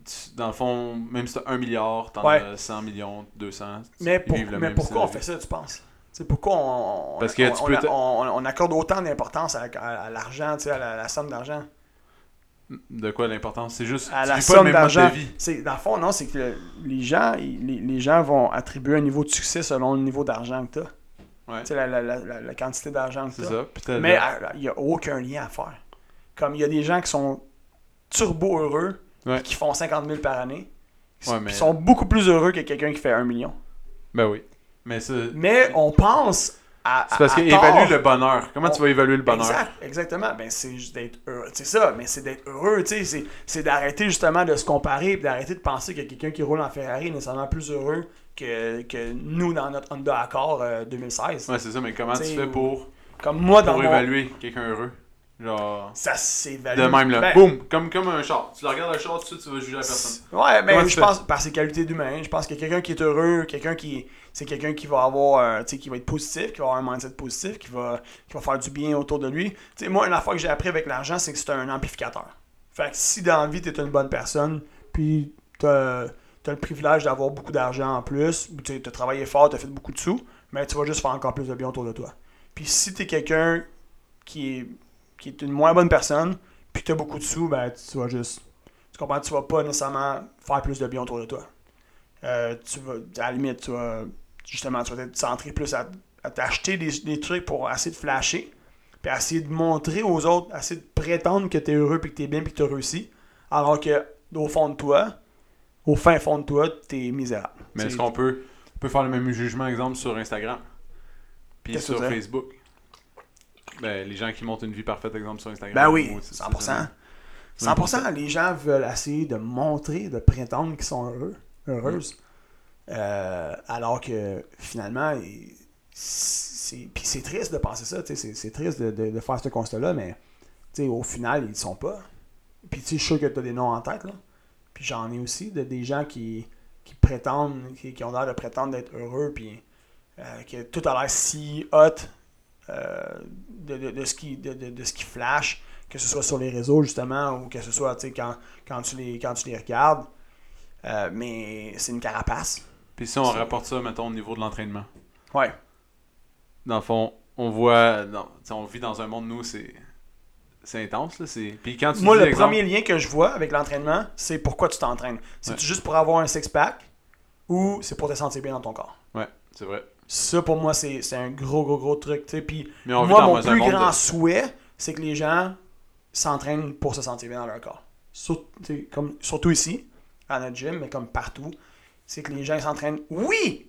tu- dans le fond, même si t'as 1 milliard, t'en Ouais. as 100 millions, 200. Mais, ils pour- vivent le mais pourquoi on fait ça, tu penses? C'est pourquoi on, Parce que on, tu on- accorde autant d'importance à, à- à l'argent, tu sais, à la, la somme d'argent. De quoi l'importance? C'est juste, À tu la vis somme d'argent. dans le fond, non, c'est que le- les gens, les, les gens vont attribuer un niveau de succès selon le niveau d'argent que tu as. Ouais, Tu sais, la, la, la, la- la quantité d'argent que tu ça. T'as- Mais euh, il n'y a aucun lien à faire. Comme il y a des gens qui sont turbo heureux, Ouais. qui font 50 000 par année, qui Ouais, mais- sont beaucoup plus heureux que quelqu'un qui fait 1 million. Ben oui. Mais on pense à. c'est parce qu'il évalue le bonheur. Comment On- tu vas évaluer le bonheur? Exact, exactement. Ben, c'est juste d'être heureux. C'est ça, mais c'est d'être heureux. C'est, c'est d'arrêter justement de se comparer et d'arrêter de penser que quelqu'un qui roule en Ferrari est nécessairement plus heureux que, que nous dans notre Honda Accord euh, 2016. Ouais, c'est ça, mais comment tu fais pour, Comme moi dans pour mon... évaluer quelqu'un heureux? Genre. Ça s'évalue. De même, là. Ben, Boum! Comme, comme un char. Tu le regardes le char, tout de suite, tu vas juger la personne. Ouais, mais Comment je pense par ses qualités d'humain, je pense que quelqu'un qui est heureux, quelqu'un qui c'est quelqu'un qui va avoir euh, tu sais qui va être positif, qui va avoir un mindset positif, qui va qui va faire du bien autour de lui. Tu sais moi une affaire que j'ai appris avec l'argent, c'est que c'est un amplificateur. Fait que si dans la vie tu es une bonne personne, puis tu as, le privilège d'avoir beaucoup d'argent en plus, tu as travaillé fort, tu as fait beaucoup de sous, mais tu vas juste faire encore plus de bien autour de toi. Puis si tu es quelqu'un qui est qui est une moins bonne personne, puis tu as beaucoup de sous, ben tu vas juste tu comprends? Tu vas pas nécessairement faire plus de bien autour de toi. Euh, tu vas, à la limite, tu vas, justement, tu vas te centrer plus à, à t'acheter des, des trucs pour essayer de flasher, puis essayer de montrer aux autres, essayer de prétendre que tu es heureux, puis que tu es bien, puis que tu as réussi, alors que, au fond de toi, au fin fond de toi, tu es misérable. Mais est-ce qu'on peut, peut faire le même jugement, exemple, sur Instagram? Puis sur? Facebook? Ben, les gens qui montrent une vie parfaite, exemple, sur Instagram. Ben oui, ou- c'est- 100%. c'est- 100%, les gens veulent essayer de montrer, de prétendre qu'ils sont heureux, heureuses. Euh, alors que finalement, c'est puis c'est triste de penser ça, tu sais, c'est triste de, de- de faire ce constat-là, mais tu sais, au final, ils ne sont pas. Puis tu sais, je suis sûr que tu as des noms en tête, là. Puis j'en ai aussi, de, des gens qui, qui prétendent, qui, qui ont l'air de prétendre d'être heureux, puis euh, que tout a l'air si hot de, de, de ce qui, de, ce qui flash, que ce soit sur les réseaux justement, ou que ce soit quand, quand, tu les, quand tu les regardes. Euh, mais c'est une carapace. Puis si on rapporte ça, mettons, au niveau de l'entraînement. Ouais. Dans le fond, on voit, non, on vit dans un monde, nous, c'est c'est intense, là. Puis quand tu Moi, le exemple- premier lien que je vois avec l'entraînement, c'est pourquoi tu t'entraînes. C'est Ouais. juste pour avoir un six-pack ou c'est pour te sentir bien dans ton corps. Ouais, c'est vrai. Ça, pour moi, c'est c'est un gros, gros, gros truc. tu sais. Puis Mais on moi, mon plus grand de- souhait, c'est que les gens s'entraînent pour se sentir bien dans leur corps. Comme, surtout ici, à notre gym, mais comme partout. C'est que les gens s'entraînent. Oui!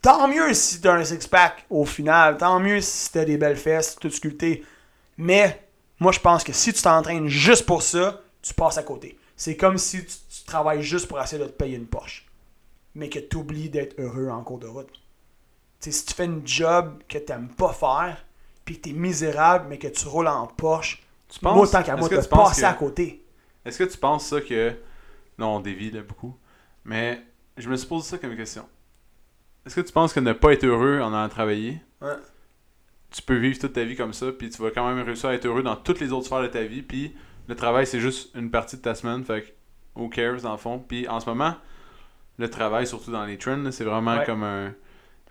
Tant mieux si t'as un six-pack au final. Tant mieux si t'as des belles fesses, tout sculpté. Mais Moi, je pense que si tu t'entraînes juste pour ça, tu passes à côté. C'est comme si tu, tu travailles juste pour essayer de te payer une Porsche, mais que tu oublies d'être heureux en cours de route. Tu sais, si tu fais une job que tu n'aimes pas faire, puis que tu es misérable, mais que tu roules en Porsche, Tu moi, tant qu'à moi, penses passes que- à côté. Est-ce que tu penses ça que. Non, on dévie là beaucoup. Mais je me suis posé ça comme question. Est-ce que tu penses que ne pas être heureux en allant travailler, Ouais. tu peux vivre toute ta vie comme ça, puis tu vas quand même réussir à être heureux dans toutes les autres sphères de ta vie, puis le travail c'est juste une partie de ta semaine, fait que who cares dans le fond. Puis en ce moment, le travail, surtout dans les trends, là, c'est vraiment Ouais. comme un.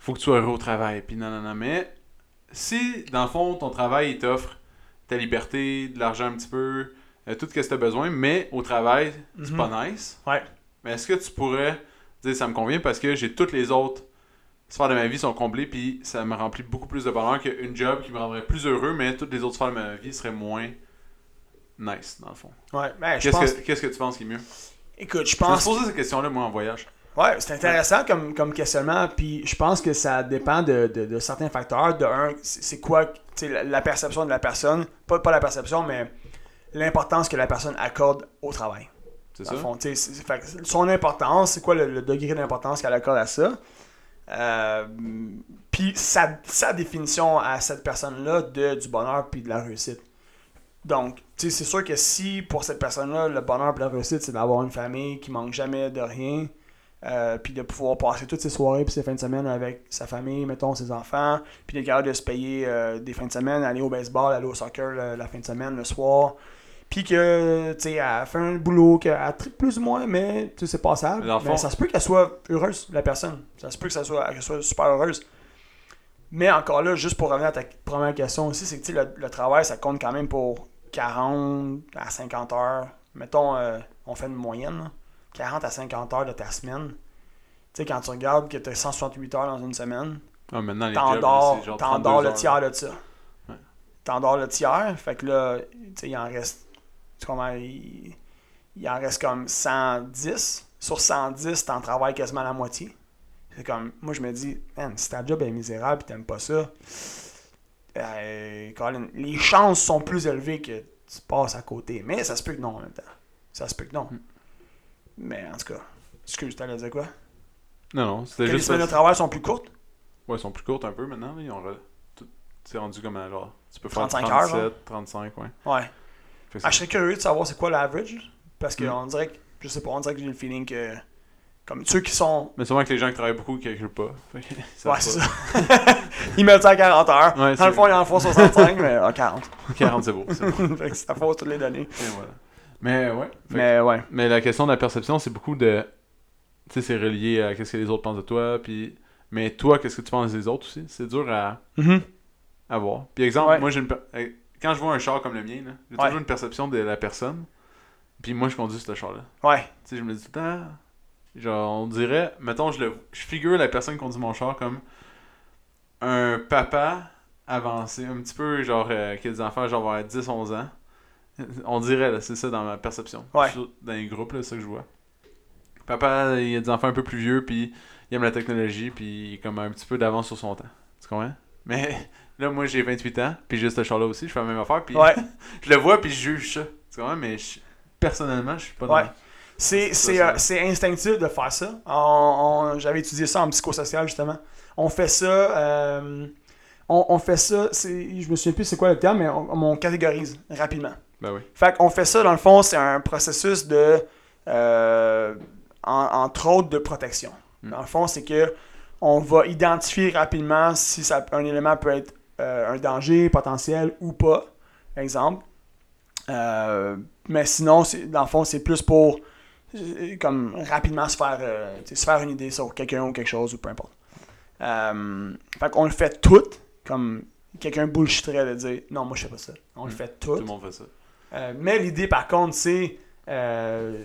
Faut que tu sois heureux au travail, puis non, non, non. Mais si dans le fond ton travail il t'offre ta liberté, de l'argent un petit peu, euh, tout ce que tu as besoin, mais au travail, c'est Mhm. pas nice. Ouais. Mais est-ce que tu pourrais dire ça me convient parce que j'ai toutes les autres sphères de ma vie sont comblées puis ça me remplit beaucoup plus de bonheur qu'une job qui me rendrait plus heureux mais toutes les autres sphères de ma vie seraient moins nice dans le fond. Ouais, ben, je Qu'est-ce pense. que, qu'est-ce que tu penses qui est mieux? Écoute, je Je me pense. suis posé cette question-là moi en voyage. Ouais, c'est intéressant comme, comme questionnement, puis je pense que ça dépend de, de- de certains facteurs. De un, c'est quoi la, la perception de la personne, pas, pas la perception, mais l'importance que la personne accorde au travail. C'est ça? fond, fait son importance, c'est quoi le, le degré d'importance qu'elle accorde à ça? Euh, puis sa, sa définition à cette personne-là de, du bonheur puis de la réussite. Donc, c'est sûr que si pour cette personne-là, le bonheur et la réussite, c'est d'avoir une famille qui manque jamais de rien, euh, puis de pouvoir passer toutes ses soirées puis ses fins de semaine avec sa famille, mettons ses enfants, puis d'être capable de se payer euh, des fins de semaine, aller au baseball, aller au soccer le- la fin de semaine, le soir, puis que, tu sais, elle fait un boulot qu'elle tripe plus ou moins, mais, tu sais, c'est passable. Mais ça se peut qu'elle soit heureuse, la personne. Ça se peut que ça soit, qu'elle soit super heureuse. Mais encore là, juste pour revenir à ta première question aussi, c'est que, tu sais, le, le travail, ça compte quand même pour 40 à 50 heures. Mettons, euh, on fait une moyenne, là. 40 à 50 heures de ta semaine. Tu sais, quand tu regardes que tu as 168 heures dans une semaine, Ah, maintenant les t'en jobs, dors, c'est genre t'en 32 dors le tiers de ça. Ouais. T'en dors le tiers, fait que là, tu sais, il en reste. Comment il, il en reste comme 110. Sur 110, t'en travailles quasiment la moitié. C'est comme, moi je me dis, man, si ta job est misérable et t'aimes pas ça, euh, Colin, les chances sont plus élevées que tu passes à côté. Mais ça se peut que non en même temps. Ça se peut que non. Hmm. Mais en tout cas, excuse, t'allais dire quoi? Non, non, c'était Que les juste. semaines de travail sont plus courtes? Ouais, ils sont plus courtes un peu maintenant. Ils ont. re- C'est rendu comme un genre. Tu peux faire 35 37, heures, genre. 35, ouais. Ouais. Ah, je serais curieux de savoir c'est quoi l'average. Parce Mm. qu'on dirait que, je sais pas, on dirait que j'ai le feeling que, comme ceux qui sont. Mais souvent que les gens qui travaillent beaucoup qui calculent pas. Ouais, c'est ça. Ils mettent ça à 40 heures. Ouais, Dans le fond, ils en font 65, mais à 40. 40, c'est beau. c'est beau. fait que ça fausse toutes les données. Et voilà. Mais ouais. Que- Mais ouais. Mais la question de la perception, c'est beaucoup de. Tu sais, c'est relié à qu'est-ce que les autres pensent de toi. Puis... Mais toi, qu'est-ce que tu penses des autres aussi? C'est dur à, à voir. Puis, exemple, Ouais. moi, j'ai une. per- euh, Quand je vois un char comme le mien, là, j'ai Ouais. toujours une perception de la personne. Puis moi, je conduis ce char-là. Ouais. Tu sais, je me dis tout le temps. Genre, on dirait. Mettons, je, le, je figure la personne qui conduit mon char comme un papa avancé, un petit peu, genre, euh, qui a des enfants, genre, vers 10-11 ans. On dirait, là, c'est ça dans ma perception. Ouais. Dans les groupes, là, c'est ça que je vois. Papa, il a des enfants un peu plus vieux, puis il aime la technologie, puis il est comme un petit peu d'avance sur son temps. Tu comprends? Mais là, moi, j'ai 28 ans, puis j'ai ce char-là aussi, je fais la même affaire, puis Ouais. je le vois, puis je juge ça. Tu comprends? Mais je- personnellement, je suis pas dans Ouais. C'est, euh, c'est instinctif de faire ça. On- on- j'avais étudié ça en psychosocial, justement. On fait ça. euh, on, on fait ça. C'est, je me souviens plus c'est quoi le terme, mais on, on catégorise rapidement. Ben oui. Fait qu'on fait ça, dans le fond, c'est un processus de. euh, en- entre autres, de protection. Mm. Dans le fond, c'est que on va identifier rapidement si ça, un élément peut être euh, un danger potentiel ou pas. Exemple. Euh, mais sinon, c'est- dans le fond, c'est plus pour comme rapidement se faire, euh, se faire une idée sur quelqu'un ou quelque chose ou peu importe. Fait qu'on le fait tout, comme quelqu'un bullshitterait de dire non, moi je fais pas ça. On le Mm. fait Tout tout. le monde fait ça. Euh, mais l'idée, par contre, c'est. euh,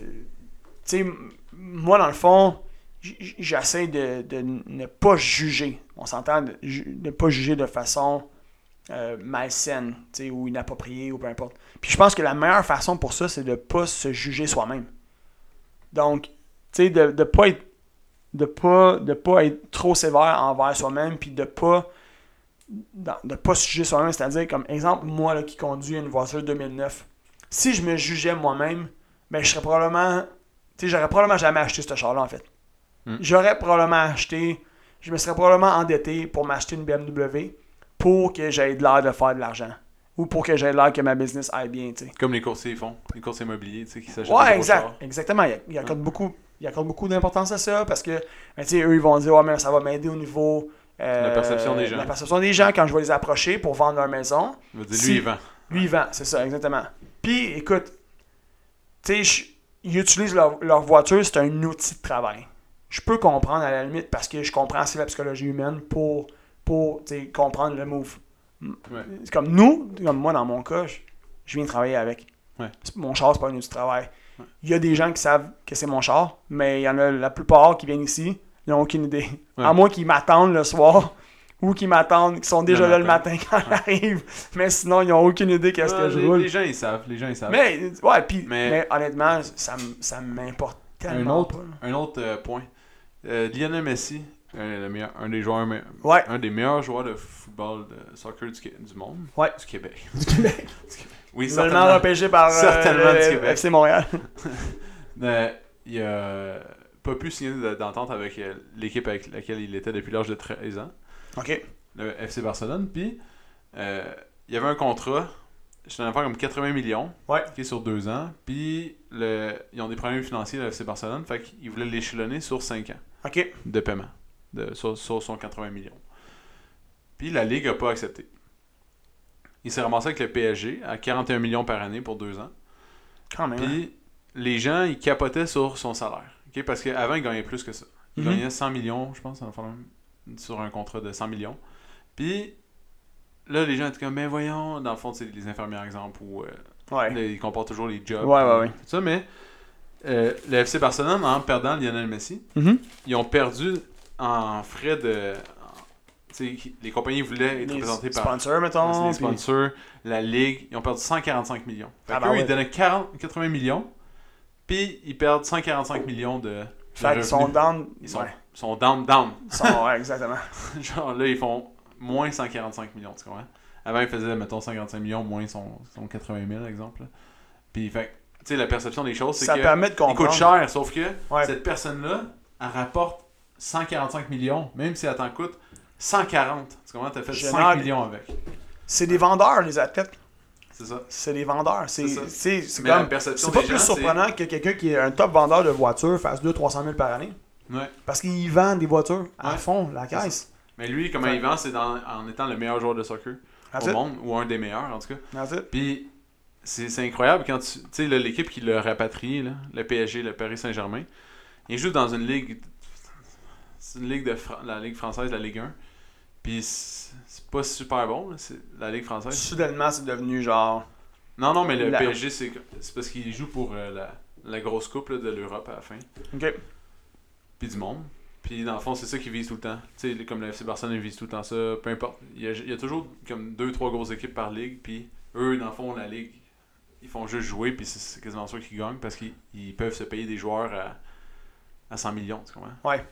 moi, dans le fond, j'essaie de, ne pas juger. On s'entend de ne pas juger de façon euh, malsaine, tu sais, ou inappropriée, ou peu importe. Puis je pense que la meilleure façon pour ça, c'est de ne pas se juger soi-même. Donc, tu sais, de ne pas être. De pas, de pas être trop sévère envers soi-même, puis de pas de pas se juger soi-même, c'est-à-dire, comme exemple, moi là, qui conduis une voiture 2009, si je me jugeais moi-même, ben je serais probablement, tu sais, j'aurais probablement jamais acheté ce char-là en fait. Hmm. J'aurais probablement acheté, je me serais probablement endetté pour m'acheter une BMW pour que j'aie de l'air de faire de l'argent. Ou pour que j'aie l'air que ma business aille bien, tu sais. Comme les coursiers font, les coursiers immobiliers, tu sais, qui s'achètent Ouais, exact. Exactement. Il, il accorde beaucoup, il accorde beaucoup d'importance à ça parce que, ben, tu sais, eux, ils vont dire, ouais, mais ça va m'aider au niveau. euh, La perception des gens. La perception des gens quand je vais les approcher pour vendre leur maison. Dire, Si- lui, il vend. Lui, il vend, c'est ça, exactement. Puis, écoute, tu sais, ils utilisent leur, leur voiture, c'est un outil de travail. Je peux comprendre à la limite parce que je comprends assez la psychologie humaine pour, pour comprendre le move. Ouais. C'est comme nous, comme moi dans mon cas, je, je viens travailler avec. Ouais. Mon char, c'est pas un outil de travail. Ouais. Il y a des gens qui savent que c'est mon char, mais il y en a la plupart qui viennent ici, ils n'ont aucune idée. À moins qu'ils m'attendent le soir ou qu'ils m'attendent, qui sont déjà Le là le matin. quand j'arrive. Mais sinon, ils n'ont aucune idée qu'est-ce que je les, roule. les gens, ils savent. Les gens, ils savent. Mais, ouais, puis, Mais- mais, honnêtement, ça, m'importe un tellement autre, pas. un autre euh, point. Euh, Lionel Messi, un, un des joueurs, me- Ouais. un des meilleurs joueurs de football, de soccer du, monde. Ouais. Du Québec. Du Québec. Oui, certainement. repêché par euh, Certainement du Québec. FC Montréal. Il a pas pu signer de- d'entente avec euh, l'équipe avec laquelle il était depuis l'âge de 13 ans, OK. le FC Barcelone. Puis, euh, il y avait un contrat, je t'en ai comme 80 millions, Ouais. qui est sur deux ans. Puis, le, ils ont des problèmes financiers, le FC Barcelone, fait qu'ils voulaient l'échelonner sur 5 ans. OK. de paiement de, sur, sur son 80 millions. Puis la Ligue n'a pas accepté. Il s'est ramassé avec le PSG à 41 millions par année pour deux ans. Quand même. hein. Puis les gens, ils capotaient sur son salaire. ok? Parce qu'avant, il gagnait plus que ça. Il Mhm. gagnait 100 millions, je pense, enfin, sur un contrat de 100 millions. Puis là, les gens étaient comme, mais voyons, dans le fond, c'est les infirmières, exemple, ou euh, Ouais. Ils comparent toujours les jobs. Ouais, ouais, puis ouais. Tout ça, mais euh, le FC Barcelone, en perdant Lionel Messi, Mhm. ils ont perdu en frais de. en- tu sais, les compagnies voulaient être Les représentées par sponsors, mettons. les puis- sponsors, la Ligue. Ils ont perdu 145 millions. Fait Ah, ben ouais. ils donnaient 40 80 millions, puis ils perdent 145 millions de. Fait qu'ils sont down. Ils sont, Ouais. Sont down, down. Sont- ouais, exactement. Genre là, ils font moins 145 millions, tu comprends? Avant, ils faisaient, mettons, 55 millions, moins son, son 80 000, exemple. là. Puis, fait tu sais, la perception des choses, c'est Ça que. permet de comprendre. coûte cher, sauf que Ouais. cette personne-là, elle rapporte 145 millions, même si elle t'en coûte 140. Tu comprends? T'as fait Génial. 5 millions avec. C'est des vendeurs, les athlètes. C'est ça. C'est des vendeurs. C'est C'est ça. pas plus surprenant que quelqu'un qui est un top vendeur de voitures fasse 200-300 000 par année. Ouais. Parce qu'il vend des voitures à Ouais. fond, la caisse. Mais lui, comment il vend, c'est en étant le meilleur joueur de soccer That's au it. monde, ou un des meilleurs, en tout cas. That's it. Puis, c'est c'est incroyable quand tu. Tu sais, là, l'équipe qui l'a rapatrié, là, le PSG, le Paris Saint-Germain, il joue dans une ligue. C'est une ligue de Fra- la Ligue française, la Ligue 1. Puis, c'est pas super bon, là, c'est la Ligue française. Soudainement, c'est devenu genre. Non, non, mais le La- PSG, c'est c'est parce qu'il joue pour euh, la, la grosse coupe là, de l'Europe à la fin. Ok. Puis du monde. Puis dans le fond, c'est ça qu'ils visent tout le temps. Tu sais, comme le FC Barcelone, ils visent tout le temps ça. Peu importe. Il y a, il y a toujours comme deux, trois grosses équipes par ligue. Puis eux, dans le fond, la ligue, ils font juste jouer. Puis c'est- quasiment sûr qu'ils gagnent parce qu'ils ils peuvent se payer des joueurs à, à 100 millions. Tu comprends? Ouais.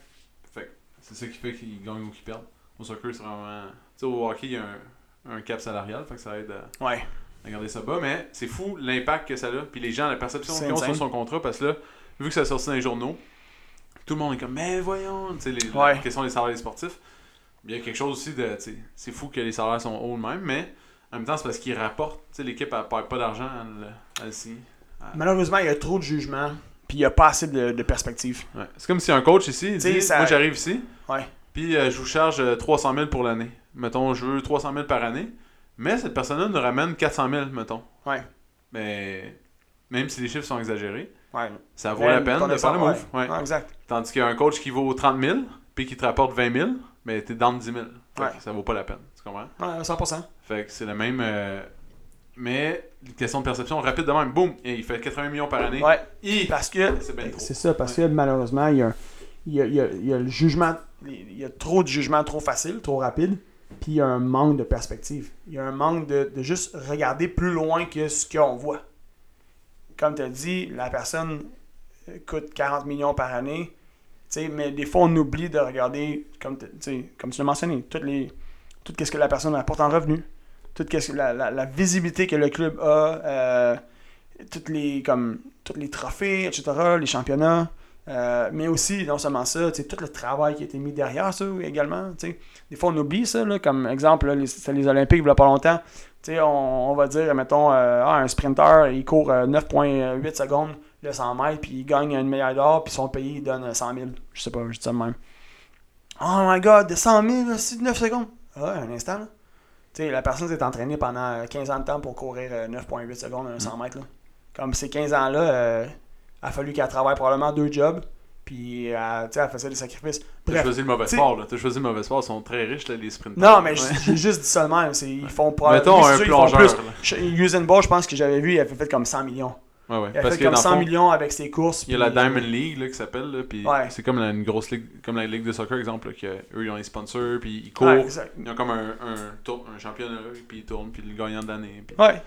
Fait que c'est ça qui fait qu'ils gagnent ou qu'ils perdent. Au soccer, c'est vraiment. Tu sais, au hockey, il y a un, un cap salarial. Fait que ça aide à Ouais. à garder ça bas, mais c'est fou l'impact que ça a. Puis les gens, la perception qu'ils ont sur son contrat, parce que là, vu que ça sorti dans les journaux, tout le monde est comme, mais voyons, tu sais, les, Ouais. la question des salaires des sportifs. Il y a quelque chose aussi de, tu sais, c'est fou que les salaires sont hauts même, mais en même temps, c'est parce qu'ils rapportent, tu sais, l'équipe, elle perd pas d'argent à le, signer. Malheureusement, il y a trop de jugement, puis il n'y a pas assez de, de perspective. Ouais. C'est comme si un coach ici, il Tu sais, dit, ça- moi j'arrive ici, Ouais. puis euh, je vous charge euh, 300 000 pour l'année. Mettons, je veux 300 000 par année, mais cette personne-là nous ramène 400 000, mettons. Ouais. Mais même si les chiffres sont exagérés, Ouais. ça vaut la peine de faire le move. Ouais. Ouais, exact. Tandis qu'un coach qui vaut 30 000 puis qui te rapporte 20 000, mais t'es dans 10 000. Fait Ouais. que ça vaut pas la peine. Tu comprends? Ouais, 100%. Fait que c'est le même. euh, Mais, question de perception rapide de même. Boum! Et il fait 80 millions par année. Ouais. Hi! Parce que. C'est ça, parce que malheureusement, il y a, il y a- il y a- il y a le jugement. Il y a trop de jugement trop facile, trop rapide. Puis il y a un manque de perspective. Il y a un manque de, de juste regarder plus loin que ce qu'on voit. Comme tu as dit, la personne euh, coûte 40 millions par année. Mais des fois, on oublie de regarder, comme, comme tu l'as mentionné, toutes les, tout ce que la personne apporte en revenu, tout ce que la, la- la visibilité que le club a, euh, toutes les, comme, tous les trophées, etc., les championnats, euh, mais aussi, non seulement ça, tout le travail qui a été mis derrière ça également. Des fois, on oublie ça, là, comme exemple, les- Olympiques il y a pas longtemps. Tu sais, on, on va dire, mettons, euh, ah, un sprinter, il court euh, 9,8 secondes le 100 mètres, puis il gagne une médaille d'or, puis son pays, il donne euh, 100 000. Je sais pas, je dis ça même. Oh my god, de 100 000, là, c'est 9 secondes. Ah, un instant, là. Tu sais, la personne s'est entraînée pendant 15 ans de temps pour courir euh, 9,8 secondes un 100 mètres. Comme ces 15 ans-là, euh, a fallu qu'elle travaille probablement deux jobs, puis euh, tu sais, elle faisait des sacrifices. T'as choisi le mauvais sport, là. T'as choisi le mauvais sport. Ils sont très riches, là, les sprinters. Non, mais j'ai juste dit ça même. Ils font probablement. Mettons un plongeur. Usain Bolt, je pense que j'avais vu, il avait fait comme 100 millions. Ouais, ouais. Il a Parce fait que comme dans le 100 fond, millions avec ses courses. il y a la puis- euh, Diamond League, là, qui s'appelle, là. Puis Ouais. c'est comme la- une grosse ligue, comme la ligue de soccer, exemple, là, que eux, ils ont les sponsors, puis ils courent. Ils ont comme un, un, tour, un championnat, puis ils tournent, puis le gagnant de l'année. Puis, Ouais.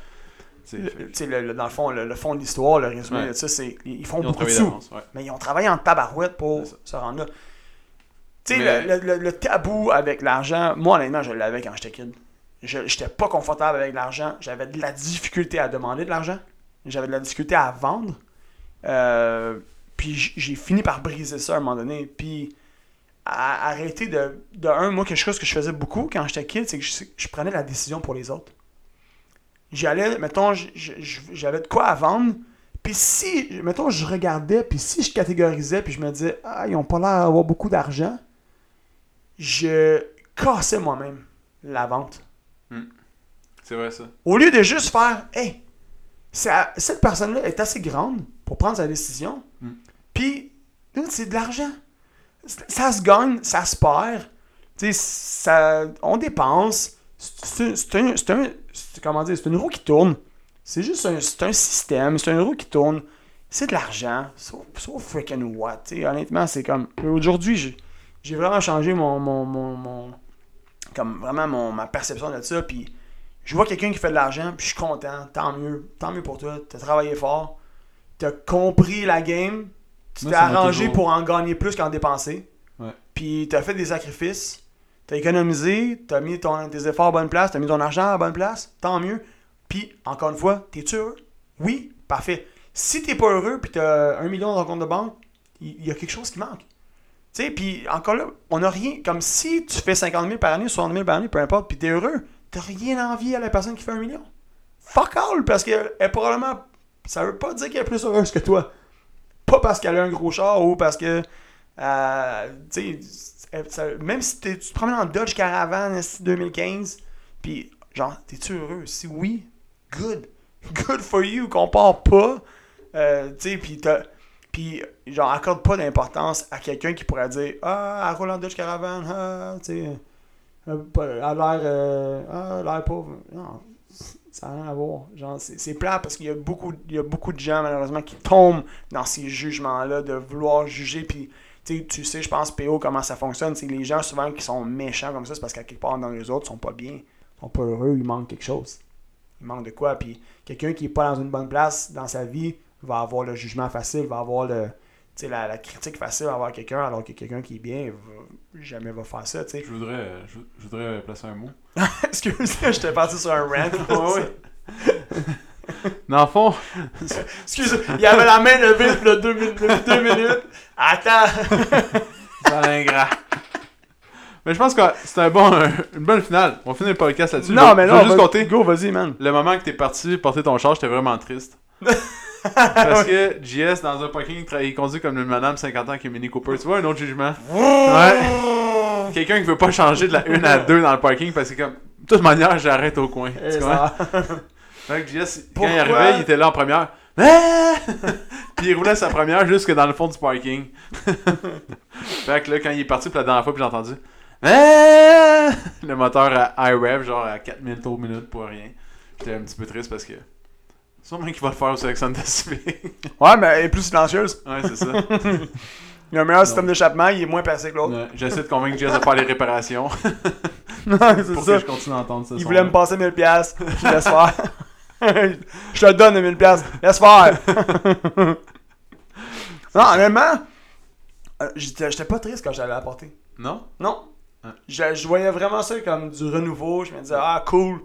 T'sais, Le- le- dans le fond, le, le fond de l'histoire, le résumé Ouais. de ça, c'est ils font ils beaucoup de sous. ouais. Mais ils ont travaillé en tabarouette pour se rendre là. Tu sais, Mais- le, le- tabou avec l'argent, moi, honnêtement, je l'avais quand j'étais kid. Je J'étais pas confortable avec l'argent. J'avais de la difficulté à demander de l'argent. J'avais de la difficulté à vendre. Euh, puis j'ai fini par briser ça à un moment donné. Puis à- arrêter de, de un, moi, quelque chose que je faisais beaucoup quand j'étais kid, c'est que je, je prenais la décision pour les autres. J'allais, mettons, j'avais de quoi à vendre. Puis si, mettons, je regardais, puis si je catégorisais, puis je me disais, ah, ils ont pas l'air d'avoir beaucoup d'argent, je cassais moi-même la vente. C'est vrai, ça. Au lieu de juste faire, hey, ça- cette personne-là est assez grande pour prendre sa décision, Mm. puis c'est de l'argent. Ça se gagne, ça se perd. Tu sais, ça, on dépense. C'est un, c'est un- comment dire, c'est une roue qui tourne. C'est juste un, c'est un système, c'est une roue qui tourne. C'est de l'argent. So, so freaking what? Honnêtement, c'est comme. Aujourd'hui, j'ai j'ai vraiment changé mon, mon, mon, mon- comme vraiment mon, ma perception de ça. Puis je vois quelqu'un qui fait de l'argent, puis je suis content. Tant mieux. Tant mieux pour toi. T'as travaillé fort. T'as compris la game. Tu t'es arrangé pour en gagner plus qu'en dépenser. Ouais. Puis t'as fait des sacrifices. T'as économisé. T'as mis ton, tes efforts à bonne place. T'as mis ton argent à bonne place. Tant mieux. Puis, encore une fois, t'es-tu heureux? Oui, parfait. Si t'es pas heureux, puis t'as un million dans ton compte de banque, il y, a quelque chose qui manque. Tu sais, puis encore là, on n'a rien. Comme si tu fais 50 000 par année, 60 000 par année, peu importe, puis t'es heureux, t'as rien envie à la personne qui fait un million. Fuck all, parce qu'elle est probablement. Ça veut pas dire qu'elle est plus heureuse que toi. Pas parce qu'elle a un gros char ou parce que. euh, tu sais, même si tu te promènes en Dodge Caravan esti, 2015, puis genre, t'es-tu heureux? Si oui, good. Good for you, compare pas. Euh, tu sais, puis. Puis, genre, accorde pas d'importance à quelqu'un qui pourrait dire Ah, elle roule en Dodge Caravan, ah, tu sais, euh, elle a l'air. euh, ah, l'air pauvre. Non, ça n'a rien à voir. Genre, c'est c'est plat parce qu'il y, a beaucoup- il y a beaucoup de gens, malheureusement, qui tombent dans ces jugements-là de vouloir juger. Puis, tu sais, tu sais, je pense, PO, comment ça fonctionne. C'est les gens, souvent, qui sont méchants comme ça, c'est parce qu'à quelque part dans les autres, ils sont pas bien, ils sont pas heureux, il manque quelque chose. Il manque de quoi. Puis, quelqu'un qui est pas dans une bonne place dans sa vie va avoir le jugement facile, va avoir le, tu sais, la, la critique facile envers quelqu'un, alors que quelqu'un qui est bien va- jamais va faire ça. tu sais. Je voudrais, je, je voudrais placer un mot. Excuse-moi, j'étais parti sur un rant. Ouais. Dans le fond, Excuse, il avait la main levée depuis deux, minutes- depuis deux minutes. Attends. c'est un ingrat. Mais je pense que c'est un bon, une bonne finale. On finit le podcast là-dessus. Non, Je- mais je non. vais juste compter. Go, vas-y, man. Le moment que t'es parti porter ton char, j'étais vraiment triste. Parce que JS, dans un parking, il conduit comme une madame 50 ans qui est Mini Cooper. Tu vois un autre jugement? Ouais. Quelqu'un qui veut pas changer de la 1 à 2 dans le parking parce que, comme, de toute manière, j'arrête au coin. Et Tu comprends? ça- Fait que JS, quand Pourquoi? il arrivait, il était là en première. Puis il roulait sa première jusque dans le fond du parking. fait que là, quand il est parti pour la dernière fois, puis j'ai entendu. Ah! Le moteur à high rev, genre à 4000 tours minute pour rien. J'étais un petit peu triste parce que. Sûrement qu'il va le faire au Sélection Pacific. Ouais, mais elle est plus silencieuse. ouais, c'est ça. Il a un meilleur système d'échappement, il est moins percé que l'autre. J'essaie de convaincre Jess de faire les réparations Non, c'est pour ça. que je continue à entendre ça. Il voulait me passer 1000$. piastres. Je laisse faire. je te donne les 1000$. piastres. Laisse faire. non, honnêtement, euh, j'étais pas triste quand j'allais l'apporter. Non? Non. Ouais. Je, je voyais vraiment ça comme du renouveau. Je me disais, ah, cool.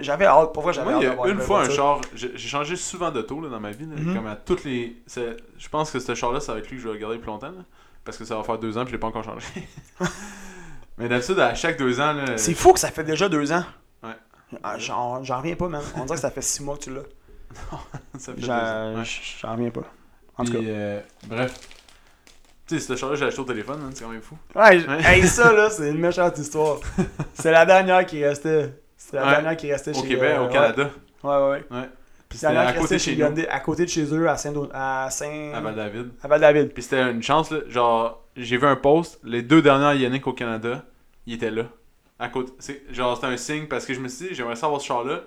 J'avais hâte. Pour vrai, j'avais hâte d'avoir a une fois un char. J'ai changé souvent d'auto là, dans ma vie. là, Mhm. Comme à toutes les. c'est- Je pense que ce char-là, ça va être lui que je vais le garder plus longtemps. là, parce que ça va faire deux ans puis je l'ai pas encore changé. Mais d'habitude, à chaque deux ans. là, C'est fou que ça fait déjà deux ans. Ah, J'en reviens pas, man. On dirait que ça fait six mois que tu l'as. ça fait. J'en Ouais. reviens pas. En tout cas. euh, bref. Tu sais, ce char-là, j'ai acheté au téléphone, hein, c'est quand même fou. Ouais, j- Ouais. hey, ça, là, c'est une méchante histoire. C'est la dernière qui restait. C'est la Ouais. dernière qui restait Au chez Québec, euh, au Canada. Ouais, ouais, ouais. Ouais. Puis C'est la c'était dernière à qui côté chez nous, à côté de chez eux, à Saint... À Saint... à Val-David. à Val-David. Puis c'était une chance, là. Genre, j'ai vu un post, les deux dernières Yannick au Canada, il était là. À Genre, c'était un signe parce que je me suis dit, j'aimerais savoir ce char-là.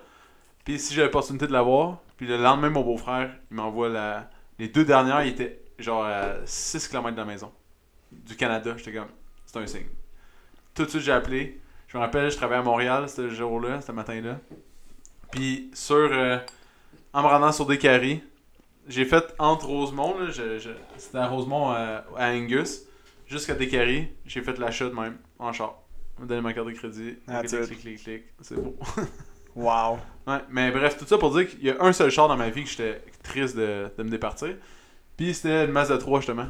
Puis si j'ai l'opportunité de l'avoir, puis le lendemain, mon beau-frère, il m'envoie la. Les deux dernières, il était genre à 6 km de la maison. Du Canada. J'étais comme, c'est un signe. Tout de suite, j'ai appelé. Je me rappelle, je travaillais à Montréal ce jour-là, ce matin-là. Puis sur. euh, en me rendant sur des j'ai fait entre Rosemont, c'était à Rosemont à, à Angus, jusqu'à Descaries, j'ai fait l'achat de même, en char. Me donné ma carte de crédit, That's clic, clic, clic, clic, c'est beau. Wow. Ouais, mais bref, tout ça pour dire qu'il y a un seul char dans ma vie que j'étais triste de, de me départir. Puis c'était une Mazda 3 justement.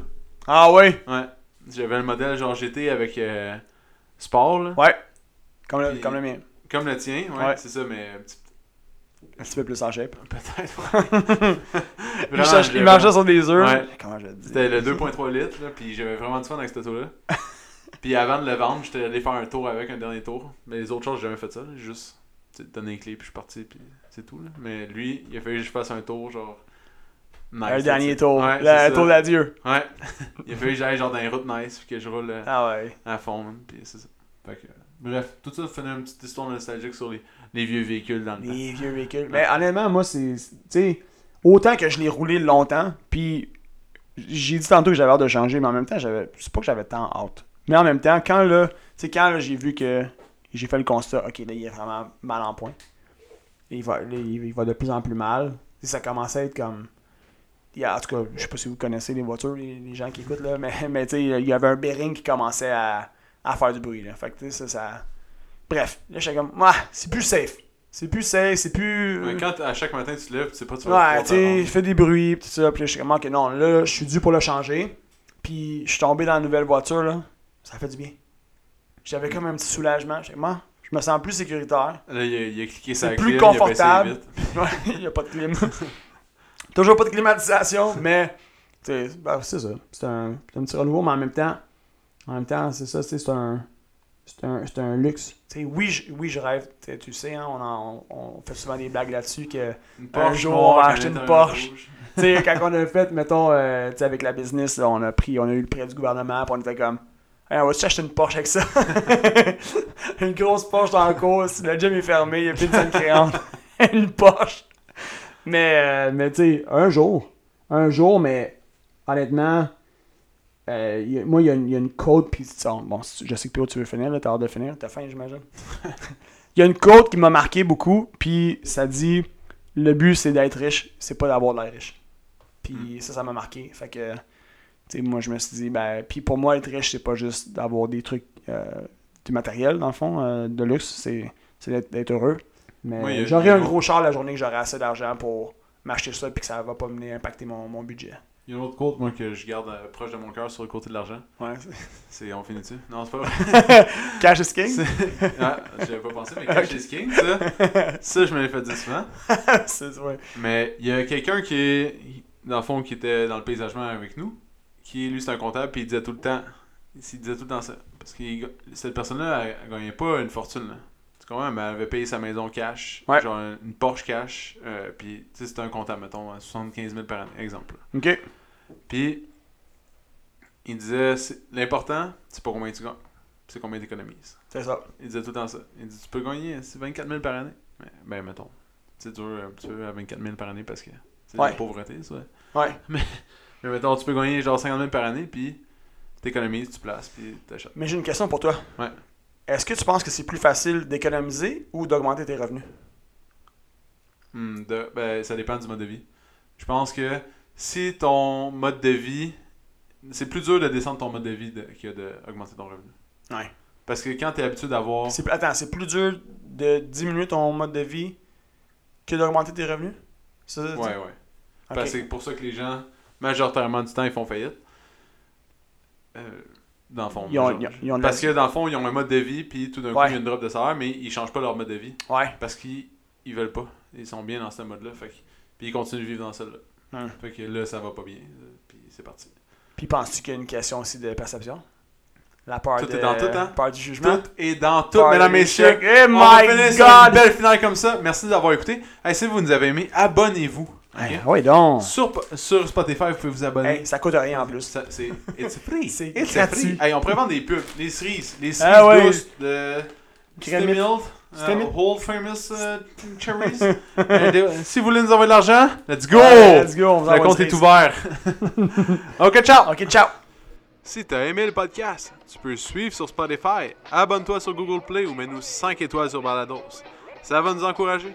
Ah ouais? Ouais. J'avais le modèle genre GT avec euh, Sport, là. Ouais. Comme le, Puis- comme le mien. Comme le tien, ouais, Ouais. c'est ça, mais un petit- Un petit peu plus en shape. peut-être. Il, marchait sur des œufs. Ouais. Comment je le dis? C'était le 2.3 litres, là, puis j'avais vraiment du fun avec cette auto-là. Puis avant de le vendre, j'étais allé faire un tour avec, un dernier tour. Mais les autres choses, j'ai jamais fait ça. J'ai juste tu sais, donné les clés, puis je suis parti, puis c'est tout. Là. Mais lui, il a fallu que je fasse un tour, genre. Nice, Un dernier tour. Ouais, le tour d'adieu. Ouais. il a fallu que j'aille genre dans les routes nice, puis que je roule euh, Ah ouais. à fond, man, puis c'est ça. Fait que, bref, tout ça fait une petite histoire nostalgique sur les, les vieux véhicules dans le temps. Les vieux véhicules. Mais honnêtement, moi, c'est. c'est- Tu sais, autant que je l'ai roulé longtemps, puis j'ai dit tantôt que j'avais hâte de changer, mais en même temps, j'avais. C'est pas que j'avais tant hâte. Mais en même temps, quand là. Tu sais, quand là, j'ai vu que. J'ai fait le constat, ok, là, il est vraiment mal en point. Il va, là, il, va de plus en plus mal. Ça commençait à être comme. en tout cas, je sais pas si vous connaissez les voitures, les, les gens qui écoutent, là, mais, mais tu sais, il y avait un bearing qui commençait à, à faire du bruit. Là. Fait que, tu sais, ça, ça. Bref, là, j'étais comme, ah, c'est plus safe. C'est plus safe, c'est plus. Ouais, quand à chaque matin tu te lèves, tu sais pas tu vas Ouais, tu sais, fait des bruits, pis tout ça. Puis là, je suis comme, ok, non, là, je suis dû pour le changer. Puis je suis tombé dans la nouvelle voiture, là. Ça fait du bien. J'avais comme un petit soulagement. Ah, je me sens plus sécuritaire. Là, il a, il a cliqué sa clim, plus confortable. il n'y a pas de clim. Toujours pas de climatisation, mais ben, c'est ça. C'est un, petit renouveau, mais en même temps, en même temps, c'est ça, c'est un, c'est un, c'est un luxe. Oui, je, oui, je rêve. Tu sais, hein, on, en- on, fait souvent des blagues là-dessus que Un jour, on va acheter un une Porsche. quand on a fait, mettons, euh, avec la business, là, on a pris, on a eu le prêt du gouvernement, puis on était comme, Hey, on va-tu acheter une Porsche avec ça? une grosse Porsche dans la course, le gym est fermé, il n'y a plus de scène créante. une Porsche. Mais, euh, mais tu sais, un jour, un jour, mais honnêtement, euh, y a- moi, il y, a une- il y a une code, puis ça, bon, je sais que tu veux finir, t'as hâte de finir, t'as faim, j'imagine. Il y a une code qui m'a marqué beaucoup, puis ça dit le but c'est d'être riche, c'est pas d'avoir de l'air riche. Puis ça, ça m'a marqué. Fait que, moi, je me suis dit, ben, puis pour moi, être riche, c'est pas juste d'avoir des trucs, euh, du matériel, dans le fond, euh, de luxe, c'est c'est d'être- heureux. Mais Oui, j'aurais un gros char la journée que j'aurais assez d'argent pour m'acheter ça, puis que ça va pas venir impacter mon, mon budget. Il y a une autre quote, moi, que je garde euh, proche de mon cœur sur le côté de l'argent. Ouais. C'est on finit dessus? Non, c'est pas vrai. Cash is king? Ah, j'avais pas pensé, mais Cash is King, ça, ça, je me l'ai fait dire souvent. c'est ouais. Mais il y a quelqu'un qui est, dans le fond, qui était dans le paysagement avec nous, qui, lui, c'est un comptable, puis il disait tout le temps, il disait tout le temps ça. Parce que cette personne-là, elle, elle gagnait pas une fortune, là. Tu comprends? Mais elle avait payé sa maison cash, Ouais. genre une Porsche cash, euh, puis, tu sais, c'était un comptable, mettons, à 75 000 par année, exemple. là. Ok. Puis, il disait, l'important, c'est pas combien tu gagnes, c'est combien tu économises. C'est ça. Il disait tout le temps ça. Il dit, tu peux gagner c'est 24 000 par année. Mais, ben, mettons, c'est dur un petit peu à 24 000 par année parce que c'est de Ouais. la pauvreté, ça. Ouais. Mais mettons, tu peux gagner genre 50 000 par année, puis t'économises, tu places, puis t'achètes. Mais j'ai une question pour toi. Ouais. Est-ce que tu penses que c'est plus facile d'économiser ou d'augmenter tes revenus? Hmm, de- ben, ça dépend du mode de vie. Je pense que si ton mode de vie. C'est plus dur de descendre ton mode de vie de- que d'augmenter ton revenu. Ouais. Parce que quand t'es habitué d'avoir. Attends, c'est plus dur de diminuer ton mode de vie que d'augmenter tes revenus? Ça, Ouais, tu ouais. dis? Ok. Parce que c'est pour ça que les gens, majoritairement du temps, ils font faillite. Euh, dans le fond. Ils ont- ils ont- Parce que dans le fond, ils ont un mode de vie, puis tout d'un coup, il y a une drop de salaire, mais ils changent pas leur mode de vie. Ouais. Parce qu'ils ils veulent pas. Ils sont bien dans ce mode-là. Fait puis ils continuent de vivre dans celle-là. Hum. Fait que là, ça va pas bien. euh, Puis c'est parti. Puis penses-tu qu'il y a une question aussi de perception? La peur Tout de... est dans tout, hein? Peur du jugement? Tout est dans tout, Peur mesdames, des messieurs. échecs. Eh On va my sur une God! belle finale comme ça. Merci d'avoir écouté. Hey, si vous nous avez aimé, abonnez-vous. Hey, ouais donc! Sur, sur Spotify, vous pouvez vous abonner. Hey, ça coûte rien en plus. Ça, C'est it's free. C'est It's gratuit. free. Hey, on pourrait vendre des pubs. Les cerises. Les cerises Ah ouais. douces de. Stimiled. Uh, whole famous uh, cherries. Euh, si vous voulez nous envoyer de l'argent, let's go! Ouais, let's go, on vous Le compte est ouvert. ok, ciao! Ok, ciao! Si t'as aimé le podcast, tu peux suivre sur Spotify, abonne-toi sur Google Play ou mets-nous 5 étoiles sur Balados. Ça va nous encourager.